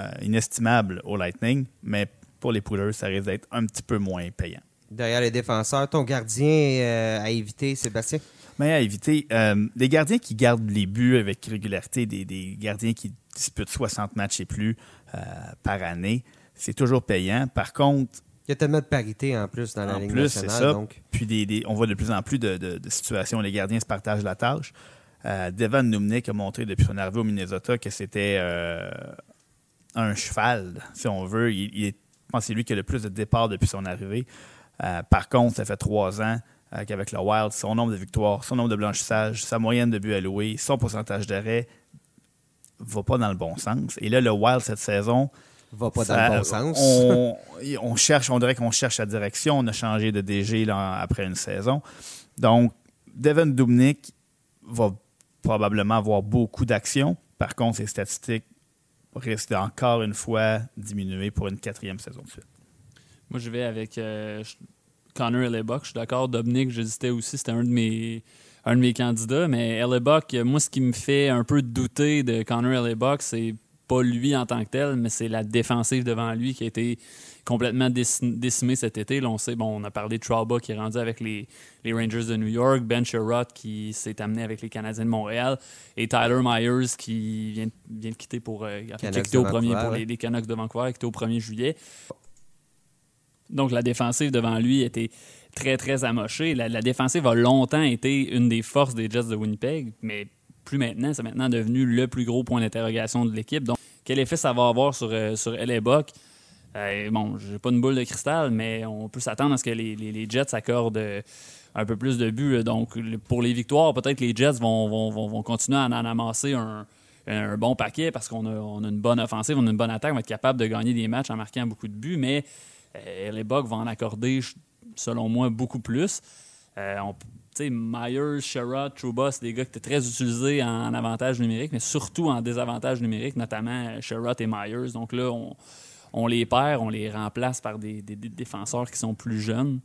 euh, inestimable au Lightning. Mais pour les Poolers, ça risque d'être un petit peu moins payant. Derrière les défenseurs, ton gardien euh, à éviter, Sébastien? Mais à éviter. Euh, des gardiens qui gardent les buts avec régularité, des, gardiens qui disputent 60 matchs et plus euh, par année, c'est toujours payant. Par contre. Il y a tellement de parité en plus dans la Ligue plus, nationale. Ça. Donc... Puis on voit de plus en plus de, situations où les gardiens se partagent la tâche. Euh, Devon Numnick a montré depuis son arrivée au Minnesota que c'était un cheval, si on veut. Il, est, je pense que c'est lui qui a le plus de départs depuis son arrivée. par contre, ça fait trois ans avec le Wild, son nombre de victoires, son nombre de blanchissages, sa moyenne de buts alloués, son pourcentage d'arrêt va pas dans le bon sens. Et là, le Wild cette saison va pas dans le bon sens. On, cherche, on dirait qu'on cherche la direction. On a changé de DG après une saison. Donc, Devin Dubnik va probablement avoir beaucoup d'actions. Par contre, ses statistiques risquent encore une fois diminuer pour une quatrième saison de suite. Moi, je vais avec. Euh, Connor Hellebuck. Je suis d'accord. Dominique, j'hésitais aussi. C'était un de mes un de mes candidats. Mais Hellebuck, moi, ce qui me fait un peu douter de Connor Hellebuck, c'est pas lui en tant que tel, mais c'est la défensive devant lui qui a été complètement décimée cet été. Là, on sait, bon, on a parlé de Trouba qui est rendu avec les, les Rangers de New York, Ben Sherrod qui s'est amené avec les Canadiens de Montréal et Tyler Myers qui vient, vient de quitter pour, euh, au premier, pour les, les, Canucks de Vancouver, qui était au 1er juillet. Donc, la défensive devant lui était très, très amochée. La, défensive a longtemps été une des forces des Jets de Winnipeg, mais plus maintenant. C'est maintenant devenu le plus gros point d'interrogation de l'équipe. Donc, quel effet ça va avoir sur, euh, sur Buck? Euh, bon, j'ai pas une boule de cristal, mais on peut s'attendre à ce que les, les- Jets accordent euh, un peu plus de buts. Donc, pour les victoires, peut-être que les Jets vont, vont, vont, vont continuer à en amasser un, un bon paquet parce qu'on a, on a une bonne offensive, on a une bonne attaque, on va être capable de gagner des matchs en marquant beaucoup de buts, mais euh, les Bucks vont en accorder, selon moi, beaucoup plus. Euh, on- Myers, Sherrod, Trouba, c'est des gars qui étaient très utilisés en avantage numérique, mais surtout en désavantage numérique, notamment euh, Sherrod et Myers. Donc là, on, on les perd, on les remplace par des, des- des défenseurs qui sont plus jeunes.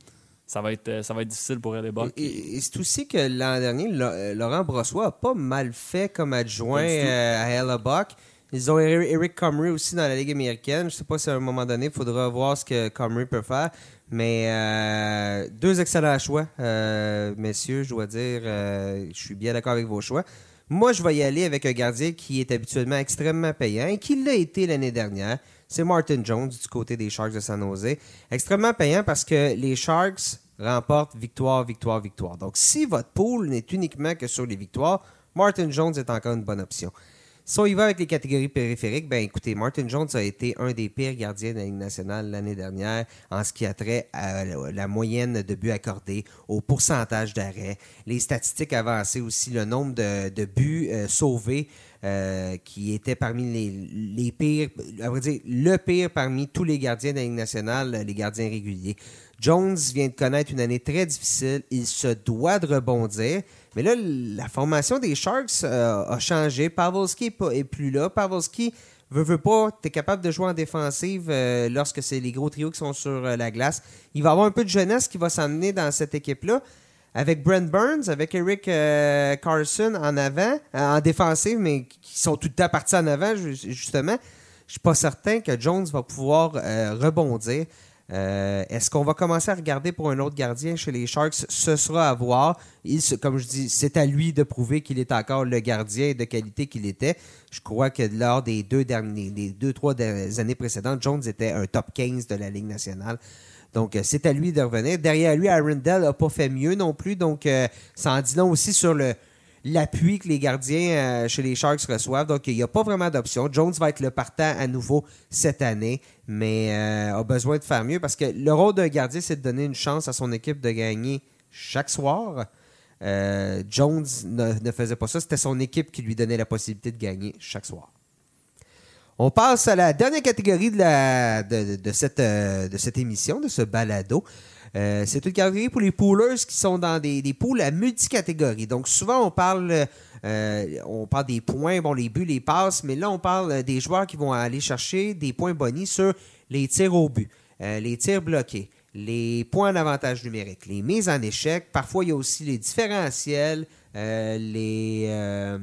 Ça va être, euh, ça va être difficile pour les Bucks. Et, et- c'est aussi que l'an dernier, Laurent Brossois a pas mal fait comme adjoint à Ella Buck. Ils ont Eric Eric Comrie aussi dans la Ligue américaine. Je sais pas si à un moment donné, il faudra voir ce que Comrie peut faire. Mais euh, deux excellents choix, euh, messieurs, je dois dire. euh, je suis bien d'accord avec vos choix. Moi, je vais y aller avec un gardien qui est habituellement extrêmement payant et qui l'a été l'année dernière. C'est Martin Jones du côté des Sharks de San Jose. Extrêmement payant parce que les Sharks remportent victoire, victoire, victoire. Donc, si votre pool n'est uniquement que sur les victoires, Martin Jones est encore une bonne option. Si on y va avec les catégories périphériques, ben écoutez, Martin Jones a été un des pires gardiens de la Ligue nationale l'année dernière en ce qui a trait à la- moyenne de buts accordés, au pourcentage d'arrêt, les statistiques avancées aussi, le nombre de, de buts euh, sauvés euh, qui était parmi les, les pires, à vrai dire, le pire parmi tous les gardiens de la Ligue nationale, les gardiens réguliers. Jones vient de connaître une année très difficile. Il se doit de rebondir. Mais là, la formation des Sharks euh, a changé. Pavelski est pas- est plus là. Pavelski veut, veut pas, tu es capable de jouer en défensive euh, lorsque c'est les gros trios qui sont sur euh, la glace. Il va avoir un peu de jeunesse qui va s'amener dans cette équipe-là. Avec Brent Burns, avec Eric Carson en avant, en défensive, mais qui sont tout le temps partis en avant, ju- justement. Je suis pas certain que Jones va pouvoir rebondir. Euh, Est-ce qu'on va commencer à regarder pour un autre gardien chez les Sharks? Ce sera à voir. Comme je dis, c'est à lui de prouver qu'il est encore le gardien de qualité qu'il était. Je crois que lors des deux, derniers, des deux, trois années précédentes, Jones était un top 15 de la Ligue nationale. Donc, euh, c'est à lui de revenir. Derrière lui, Arundel n'a pas fait mieux non plus. Donc, euh, ça en dit long aussi sur l'appui que les gardiens chez les Sharks reçoivent. Donc, il n'y a pas vraiment d'option. Jones va être le partant à nouveau cette année, mais euh, a besoin de faire mieux parce que le rôle d'un gardien, c'est de donner une chance à son équipe de gagner chaque soir. Euh, Jones ne, faisait pas ça. C'était son équipe qui lui donnait la possibilité de gagner chaque soir. On passe à la dernière catégorie de, euh, cette émission, de ce balado. C'est une catégorie pour les poolers qui sont dans des, des pools à multicatégories. Donc, souvent, on parle, euh, on parle des points, bon, les buts, les passes, mais là, on parle euh, des joueurs qui vont aller chercher des points bonus sur les tirs au but, euh, les tirs bloqués, les points en avantage numérique, les mises en échec. Parfois, il y a aussi les différentiels, euh, les, euh,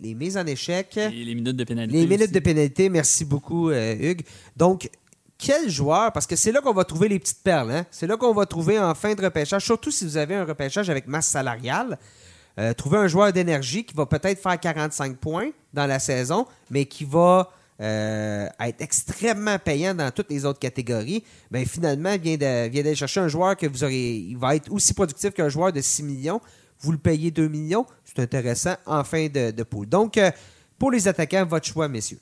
les mises en échec. Et les minutes de pénalité. Les minutes aussi. de pénalité, merci beaucoup, euh, Hugues. Donc, quel joueur, parce que c'est là qu'on va trouver les petites perles, hein? c'est là qu'on va trouver en fin de repêchage, surtout si vous avez un repêchage avec masse salariale, euh, trouver un joueur d'énergie qui va peut-être faire 45 points dans la saison, mais qui va euh, être extrêmement payant dans toutes les autres catégories, ben finalement, vient d'aller chercher un joueur que vous aurez. Il va être aussi productif qu'un joueur de 6 millions. Vous le payez 2 millions. C'est intéressant en fin de, poule. Donc, euh, pour les attaquants, votre choix, messieurs.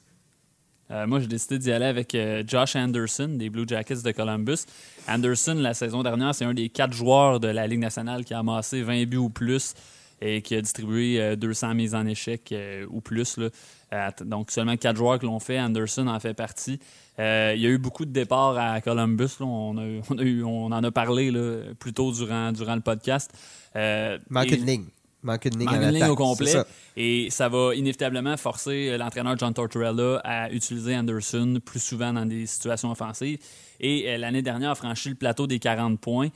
Moi, j'ai décidé d'y aller avec Josh Anderson des Blue Jackets de Columbus. Anderson, la saison dernière, c'est un des quatre joueurs de la Ligue nationale qui a amassé 20 buts ou plus et qui a distribué euh, 200 mises en échec euh, ou plus. là. Euh, donc, seulement quatre joueurs qui l'ont fait. Anderson en fait partie. Euh, il y a eu beaucoup de départs à Columbus. là. On, a eu- on, a eu- on en a parlé là, plus tôt durant, durant le podcast. Euh, Manque une ligne. Manque une ligne. Manque à une ligne l'attaque, au complet. ça. Et ça va inévitablement forcer euh, l'entraîneur John Tortorella à utiliser Anderson plus souvent dans des situations offensives. Et euh, l'année dernière a franchi le plateau des 40 points.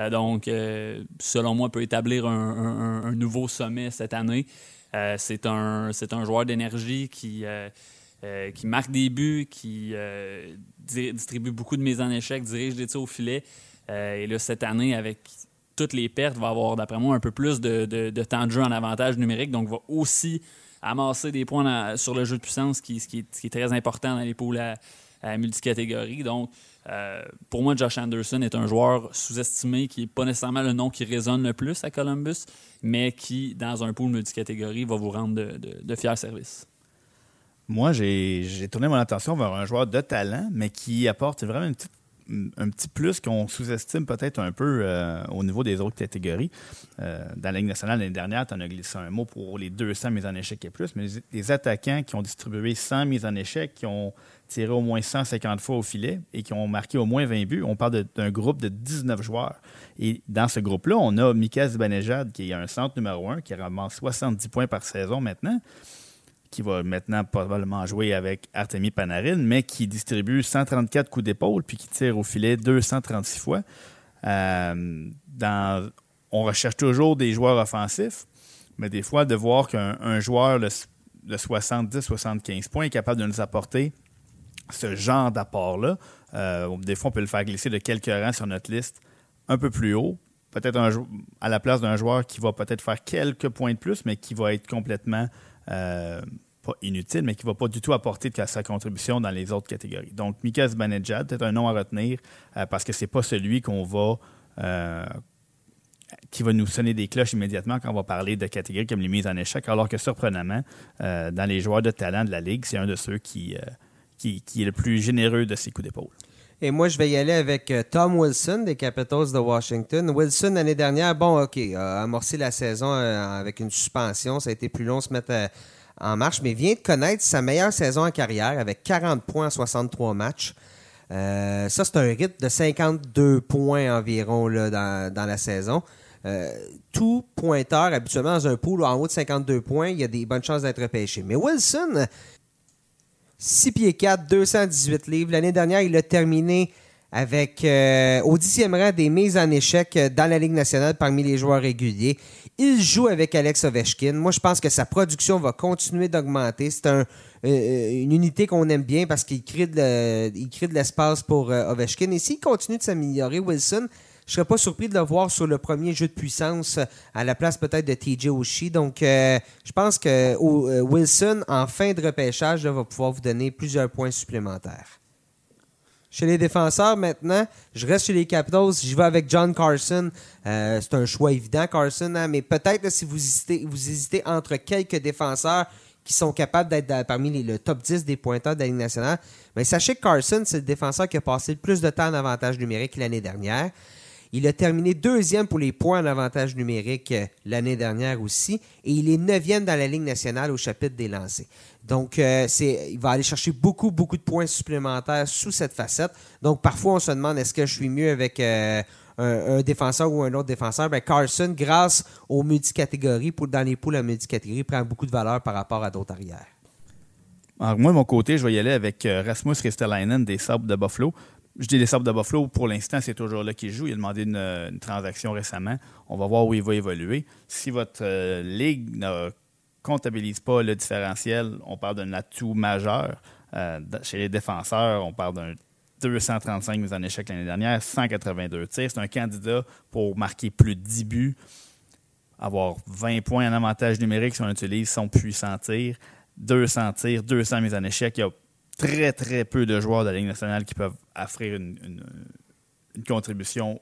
Euh, donc, euh, selon moi, peut établir un, nouveau sommet cette année. Euh, c'est un, un joueur d'énergie qui, qui marque des buts, qui di- distribue beaucoup de mises en échec, dirige des tirs au filet. Et là, cette année, avec toutes les pertes, va avoir, d'après moi, un peu plus de, temps de jeu en avantage numérique. Donc, va aussi amasser des points sur le jeu de puissance, qui, ce, qui est, ce qui est très important dans les poules à, à multicatégorie. Donc, euh, pour moi, Josh Anderson est un joueur sous-estimé qui n'est pas nécessairement le nom qui résonne le plus à Columbus, mais qui, dans un pool multicatégorie, va vous rendre de, de- de fiers services. Moi, j'ai tourné mon attention vers un joueur de talent, mais qui apporte vraiment un petit plus qu'on sous-estime peut-être un peu euh, au niveau des autres catégories. Euh, dans la Ligue nationale l'année dernière, tu en as glissé un mot pour les 200 mises en échec et plus, mais les, attaquants qui ont distribué 100 mises en échec, qui ont tiré au moins 150 fois au filet et qui ont marqué au moins 20 buts, on parle d'un groupe de 19 joueurs. Et dans ce groupe-là, on a Mika Zibanejad, qui est un centre numéro 1, qui ramasse 70 points par saison maintenant qui va maintenant probablement jouer avec Artemi Panarin, mais qui distribue 134 coups d'épaule puis qui tire au filet 236 fois. Euh, on recherche toujours des joueurs offensifs, mais des fois, de voir qu'un joueur de, 70-75 points est capable de nous apporter ce genre d'apport-là, euh, des fois, on peut le faire glisser de quelques rangs sur notre liste un peu plus haut. Peut-être à la place d'un joueur qui va peut-être faire quelques points de plus, mais qui va être complètement euh, pas inutile, mais qui ne va pas du tout apporter sa contribution dans les autres catégories. Donc, Mika Zibanejad, peut-être un nom à retenir euh, parce que ce n'est pas celui qu'on va. Qui va nous sonner des cloches immédiatement quand on va parler de catégories comme les mises en échec, alors que surprenamment, dans les joueurs de talent de la Ligue, c'est un de ceux qui, qui, est le plus généreux de ses coups d'épaule. Et moi, je vais y aller avec Tom Wilson des Capitals de Washington. Wilson, l'année dernière, bon, OK, a amorcé la saison avec une suspension. Ça a été plus long de se mettre en marche, mais vient de connaître sa meilleure saison en carrière avec 40 points en 63 matchs. Euh, ça, c'est un rythme de 52 points environ là, dans, la saison. Euh, tout pointeur, habituellement, dans un pool en haut de 52 points, il y a des bonnes chances d'être pêché. Mais Wilson, 6 pieds 4, 218 livres. L'année dernière, il a terminé avec euh, au dixième rang des mises en échec dans la Ligue nationale parmi les joueurs réguliers. Il joue avec Alex Ovechkin. Moi, je pense que sa production va continuer d'augmenter. C'est euh, une unité qu'on aime bien parce qu'il crée de, l'espace pour euh, Ovechkin. Et s'il continue de s'améliorer, Wilson, je serais pas surpris de le voir sur le premier jeu de puissance à la place peut-être de TJ Oshie. Donc, je pense que Wilson, en fin de repêchage, va pouvoir vous donner plusieurs points supplémentaires. Chez les défenseurs, maintenant, je reste chez les Capitals. J'y vais avec John Carson. Euh, c'est un choix évident, Carson, hein, mais peut-être si vous hésitez, vous hésitez entre quelques défenseurs qui sont capables d'être parmi le top 10 des pointeurs de la Ligue nationale, mais sachez que Carson, c'est le défenseur qui a passé le plus de temps en avantage numérique l'année dernière. Il a terminé deuxième pour les points en avantage numérique euh, l'année dernière aussi. Et il est neuvième dans la Ligue nationale au chapitre des lancers. Donc, euh, il va aller chercher beaucoup, beaucoup de points supplémentaires sous cette facette. Donc, parfois, on se demande est-ce que je suis mieux avec euh, un, défenseur ou un autre défenseur? Ben, Carson, grâce aux multicatégories, pour, dans les poules à multicatégories, prend beaucoup de valeur par rapport à d'autres arrières. Alors, moi, de mon côté, je vais y aller avec Rasmus Ristelainen des Sabres de Buffalo. Je dis les Sabres de Buffalo, pour l'instant, c'est toujours là qu'il joue. Il a demandé une, transaction récemment. On va voir où il va évoluer. Si votre euh, ligue ne comptabilise pas le différentiel, on parle d'un atout majeur. Euh, chez les défenseurs, on parle d'un 235 mises en échec l'année dernière, 182 tirs. C'est un candidat pour marquer plus de 10 buts, avoir 20 points en avantage numérique si on utilise son puissant tir, 200 tirs, 200 mises en échec. Il y a très, très peu de joueurs de la Ligue nationale qui peuvent offrir une, contribution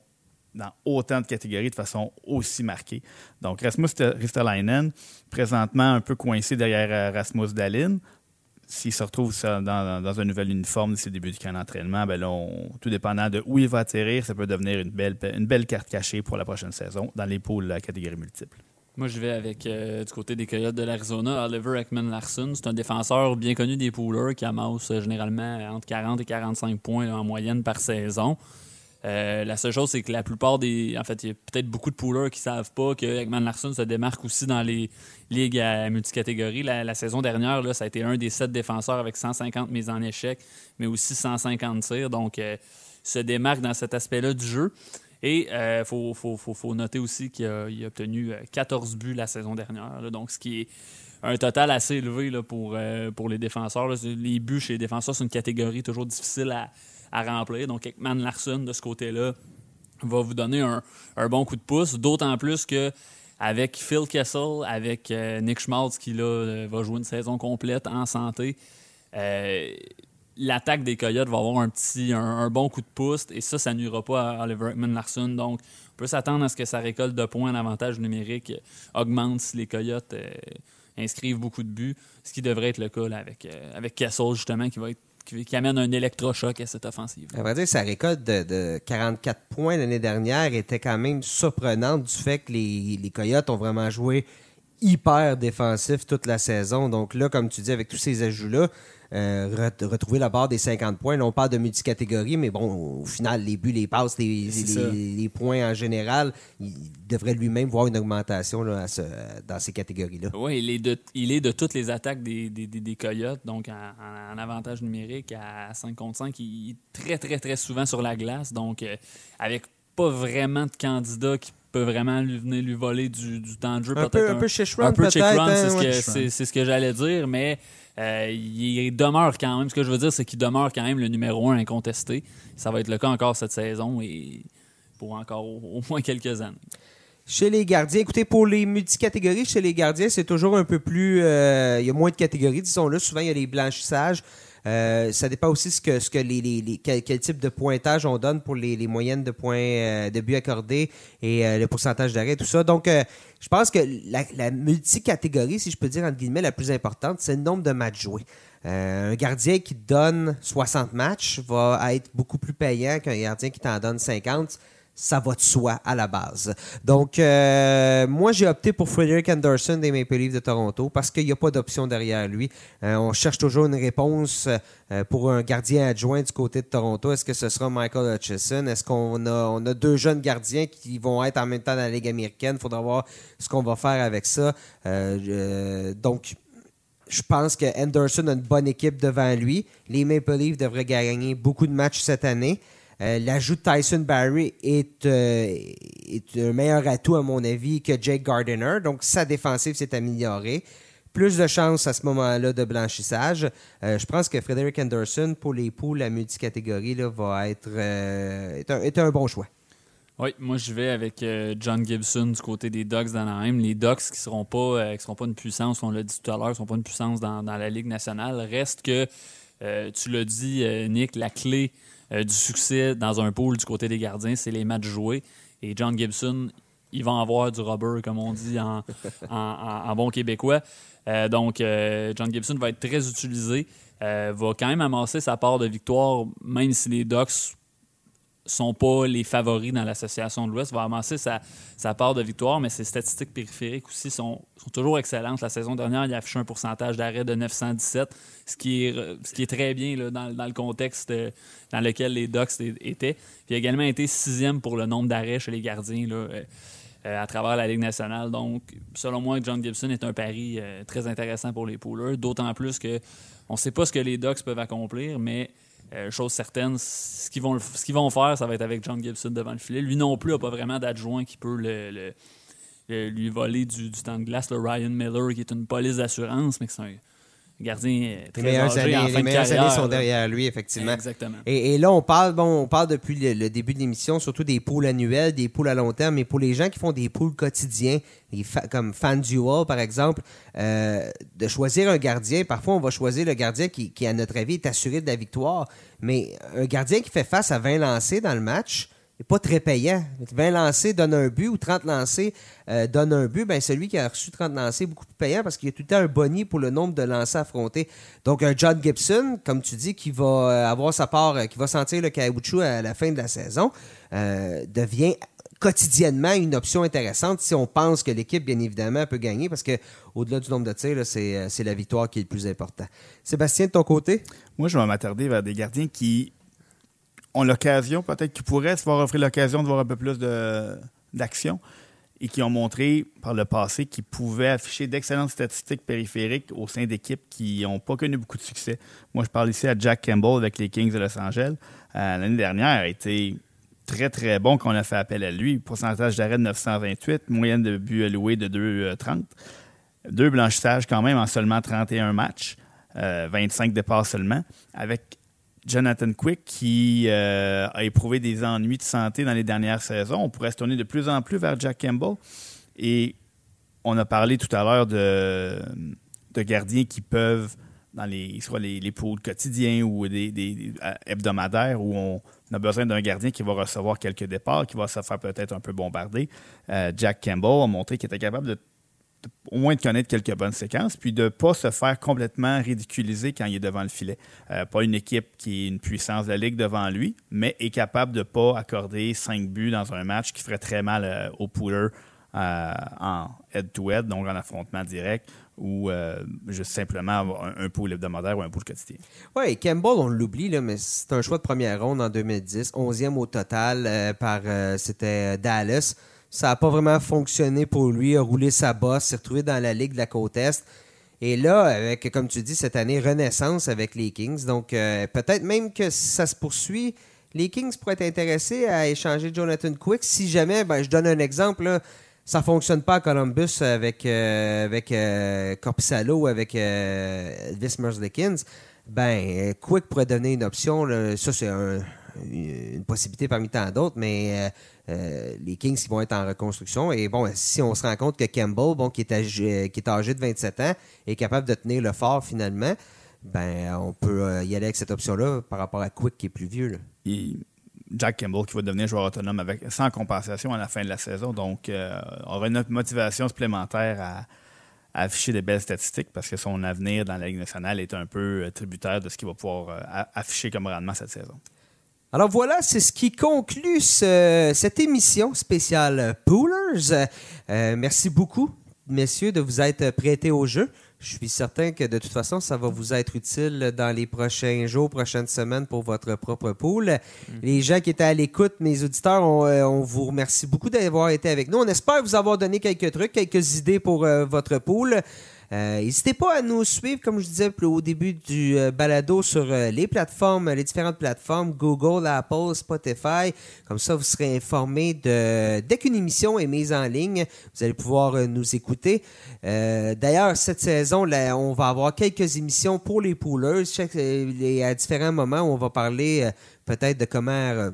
dans autant de catégories de façon aussi marquée. Donc, Rasmus Ristolainen, présentement un peu coincé derrière euh, Rasmus Dalin. S'il se retrouve dans, un nouvel uniforme d'ici le début du camp d'entraînement, ben tout dépendant de où il va atterrir, ça peut devenir une belle, carte cachée pour la prochaine saison dans les poules à catégorie multiple. Moi, je vais avec euh, du côté des Coyotes de l'Arizona, Oliver Ekman Larson. C'est un défenseur bien connu des poolers qui amasse euh, généralement entre 40 et 45 points en moyenne par saison. Euh, la seule chose, c'est que la plupart des. En fait, il y a peut-être beaucoup de poolers qui savent pas que Ekman Larson se démarque aussi dans les ligues à multicatégories. La, saison dernière, là, ça a été un des sept défenseurs avec 150 mises en échec, mais aussi 150 tirs. Donc, il se démarque dans cet aspect-là du jeu. Et il euh, faut, noter aussi qu'il a, obtenu 14 euh, buts la saison dernière. donc, ce qui est un total assez élevé pour, euh, pour les défenseurs. Les buts chez les défenseurs, c'est une catégorie toujours difficile à, remplir. Donc, Ekman Larson, de ce côté-là, va vous donner un, bon coup de pouce. D'autant plus que avec Phil Kessel, avec Nick Schmaltz, qui là, va jouer une saison complète en santé, l'attaque des Coyotes va avoir un petit un, bon coup de pouce et ça, ça nuira pas à Oliver Ekman Larson. Donc, on peut s'attendre à ce que sa récolte de points en avantage numérique augmente si les Coyotes euh, inscrivent beaucoup de buts, ce qui devrait être le cas avec, euh, avec Kessel, justement, qui va qui, amène un électrochoc à cette offensive. À vrai dire, sa récolte de, 44 points l'année dernière était quand même surprenante du fait que les, les Coyotes ont vraiment joué hyper défensif toute la saison. Donc là, comme tu dis, avec tous ces ajouts-là, euh, retrouver la barre des 50 points. Là, on parle de multicatégorie, mais bon, au final, les buts, les passes, les, points en général, il devrait lui-même voir une augmentation là, dans ces catégories-là. Oui, il est, de, il est de toutes les attaques des, des, Coyotes, donc en, avantage numérique à 5 contre 5. Il est très, très, très souvent sur la glace, donc euh, avec pas vraiment de candidats qui peut vraiment lui venir lui voler du, du temps de jeu. Un peu, un, peu chez un peu chez hein, c'est ce, que j'allais dire, mais euh, il demeure quand même, ce que je veux dire, c'est qu'il demeure quand même le numéro un incontesté. Ça va être le cas encore cette saison et pour encore au, moins quelques années. Chez les gardiens, écoutez, pour les multicatégories, chez les gardiens, c'est toujours un peu plus. Euh, il y a moins de catégories, disons-le. Souvent, il y a les blanchissages. Euh, ça dépend aussi ce que, ce que les, quel, type de pointage on donne pour les, moyennes de points euh, de but accordés et euh, le pourcentage d'arrêt, tout ça. Donc, je pense que la, la, multicatégorie, si je peux dire entre guillemets, la plus importante, c'est le nombre de matchs joués. un gardien qui donne 60 matchs va être beaucoup plus payant qu'un gardien qui t'en donne 50 ça va de soi à la base. Donc, euh, moi, j'ai opté pour Frederick Anderson des Maple Leafs de Toronto parce qu'il n'y a pas d'option derrière lui. Euh, on cherche toujours une réponse euh, pour un gardien adjoint du côté de Toronto. Est-ce que ce sera Michael Hutchison? Est-ce qu'on a, a deux jeunes gardiens qui vont être en même temps dans la Ligue américaine? Il faudra voir ce qu'on va faire avec ça. donc, je pense que Anderson a une bonne équipe devant lui. Les Maple Leafs devraient gagner beaucoup de matchs cette année. Euh, l'ajout de Tyson Barry est, euh, est, un meilleur atout, à mon avis, que Jake Gardiner. Donc, sa défensive s'est améliorée. Plus de chances à ce moment-là de blanchissage. Euh, je pense que Frederick Anderson, pour les poules à multicatégorie, là, va être est un, bon choix. Oui, moi je vais avec John Gibson du côté des Ducks d'Anaheim. Les Ducks qui ne seront, pas, seront pas une puissance, on l'a dit tout à l'heure, ne seront pas une puissance dans, dans, la Ligue nationale. Reste que, tu l'as dit, Nick, la clé euh, du succès dans un pool du côté des gardiens, c'est les matchs joués. Et John Gibson, il va avoir du rubber, comme on dit en, en, bon québécois. Euh, donc, euh, John Gibson va être très utilisé. va quand même amasser sa part de victoire, même si les Ducks sont pas les favoris dans l'association de l'Ouest. Va amasser sa, part de victoire, mais ses statistiques périphériques aussi sont, toujours excellentes. La saison dernière, il a affiché un pourcentage d'arrêt de 917, ce qui est, très bien dans, le contexte euh, dans lequel les Ducks étaient. Il a également été sixième pour le nombre d'arrêts chez les gardiens. Euh, euh, à travers la Ligue nationale. Donc, selon moi, John Gibson est un pari très intéressant pour les poolers, d'autant plus que on ne sait pas ce que les Ducks peuvent accomplir, mais euh, chose certaine, ce qu'ils vont, vont faire, ça va être avec John Gibson devant le filet. Lui non plus n'a pas vraiment d'adjoint qui peut le, lui voler du, temps de glace. Le Ryan Miller, qui est une police d'assurance, mais qui est un gardien très les meilleures années, les meilleures années sont derrière lui, effectivement. Exactement. Et, là, on parle, bon, on parle depuis le, début de l'émission, surtout des poules annuelles, des poules à long terme, mais pour les gens qui font des poules quotidiens, comme FanDuel, par exemple, euh, de choisir un gardien, parfois on va choisir le gardien qui, qui, à notre avis, est assuré de la victoire, mais un gardien qui fait face à 20 lancés dans le match, n'est pas très payant. 20 lancés donne un but ou 30 lancés euh, donne un but. Ben, celui qui a reçu 30 lancés est beaucoup plus payant parce qu'il y a tout le temps un boni pour le nombre de lancers affrontés. Donc, un John Gibson, comme tu dis, qui va euh, avoir sa part, euh, qui va sentir le caoutchouc à la fin de la saison, devient quotidiennement une option intéressante si on pense que l'équipe, bien évidemment, peut gagner parce que au-delà du nombre de tirs, c'est la victoire qui est le plus important. Sébastien, de ton côté? Moi, je vais m'attarder vers des gardiens qui ont l'occasion, peut-être qu'ils pourraient se voir offrir l'occasion de voir un peu plus d'action et qui ont montré par le passé qu'ils pouvaient afficher d'excellentes statistiques périphériques au sein d'équipes qui n'ont pas connu beaucoup de succès. Moi, je parle ici à Jack Campbell avec les Kings de Los Angeles. Euh, l'année dernière a été très, très bon quand on a fait appel à lui. Pourcentage d'arrêt de 928, moyenne de buts alloués de 2,30. Deux blanchissages quand même en seulement 31 matchs, 25 euh, départs seulement, avec Jonathan Quick qui euh, a éprouvé des ennuis de santé dans les dernières saisons. On pourrait se tourner de plus en plus vers Jack Campbell. Et on a parlé tout à l'heure de, gardiens qui peuvent, dans les, soit les, les quotidiens ou des, hebdomadaires, où on a besoin d'un gardien qui va recevoir quelques départs, qui va se faire peut-être un peu bombarder. Euh, Jack Campbell a montré qu'il était capable de au moins de connaître quelques bonnes séquences, puis de ne pas se faire complètement ridiculiser quand il est devant le filet. Euh, pas une équipe qui est une puissance de la Ligue devant lui, mais est capable de ne pas accorder cinq buts dans un match qui ferait très mal euh, au pooler euh, en head-to-head, donc en affrontement direct, ou juste simplement un, un pool hebdomadaire ou un pool quotidien. Oui, Campbell, on l'oublie, mais c'est un choix de première ronde en 2010, 11e au total par c'était Dallas. Ça n'a pas vraiment fonctionné pour lui. A roulé sa bosse, s'est retrouvé dans la Ligue de la Côte Est. Et là, avec, comme tu dis, cette année, renaissance avec les Kings. Donc, euh, peut-être même que ça se poursuit, les Kings pourraient être intéressés à échanger Jonathan Quick. Si jamais, ben, je donne un exemple, ça ne fonctionne pas à Columbus avec, euh, avec euh, Corpissalo avec Elvis Merzlikins, ben, Quick pourrait donner une option. Ça, c'est une possibilité parmi tant d'autres, mais euh, les Kings qui vont être en reconstruction. Et bon, si on se rend compte que Campbell, bon, qui est âgé, de 27 ans, est capable de tenir le fort finalement, ben on peut euh, y aller avec cette option-là par rapport à Quick qui est plus vieux. Jack Campbell qui va devenir joueur autonome avec, sans compensation à la fin de la saison. Donc, euh, on aura une motivation supplémentaire à, afficher des belles statistiques parce que son avenir dans la Ligue nationale est un peu tributaire de ce qu'il va pouvoir afficher comme rendement cette saison. Alors voilà, c'est ce qui conclut cette émission spéciale Poolers. Euh, merci beaucoup, messieurs, de vous être prêtés au jeu. Je suis certain que de toute façon, ça va vous être utile dans les prochains jours, prochaines semaines pour votre propre pool. Mm. Les gens qui étaient à l'écoute, mes auditeurs, on, euh, vous remercie beaucoup d'avoir été avec nous. On espère vous avoir donné quelques trucs, quelques idées pour euh, votre pool. Euh, n'hésitez pas à nous suivre, comme je disais au début du euh, balado, sur euh, les plateformes, les différentes plateformes, Google, Apple, Spotify. Comme ça, vous serez informé de dès qu'une émission est mise en ligne, vous allez pouvoir nous écouter. D'ailleurs, cette saison, on va avoir quelques émissions pour les poolers. à différents moments, on va parler peut-être de comment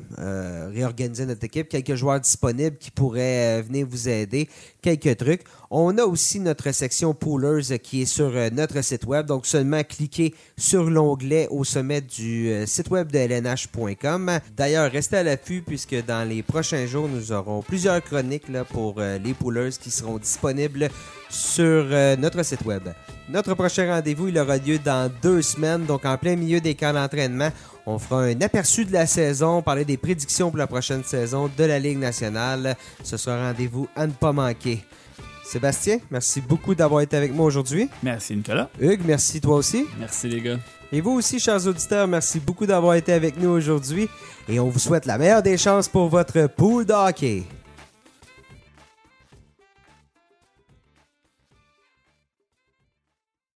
réorganiser notre équipe, quelques joueurs disponibles qui pourraient venir vous aider, quelques trucs. On a aussi notre section Poolers qui est sur notre site web, donc seulement cliquez sur l'onglet au sommet du site web de lnh.com. D'ailleurs, restez à l'affût puisque dans les prochains jours, nous aurons plusieurs chroniques pour les Poolers qui seront disponibles sur notre site web. Notre prochain rendez-vous, il aura lieu dans deux semaines, donc en plein milieu des camps d'entraînement. On fera un aperçu de la saison, parler des prédictions pour la prochaine saison de la Ligue nationale. Ce sera un rendez-vous à ne pas manquer. Sébastien, merci beaucoup d'avoir été avec moi aujourd'hui. Merci Nicolas. Hugues, merci toi aussi. Merci les gars. Et vous aussi, chers auditeurs, merci beaucoup d'avoir été avec nous aujourd'hui. Et on vous souhaite la meilleure des chances pour votre pool d'hockey.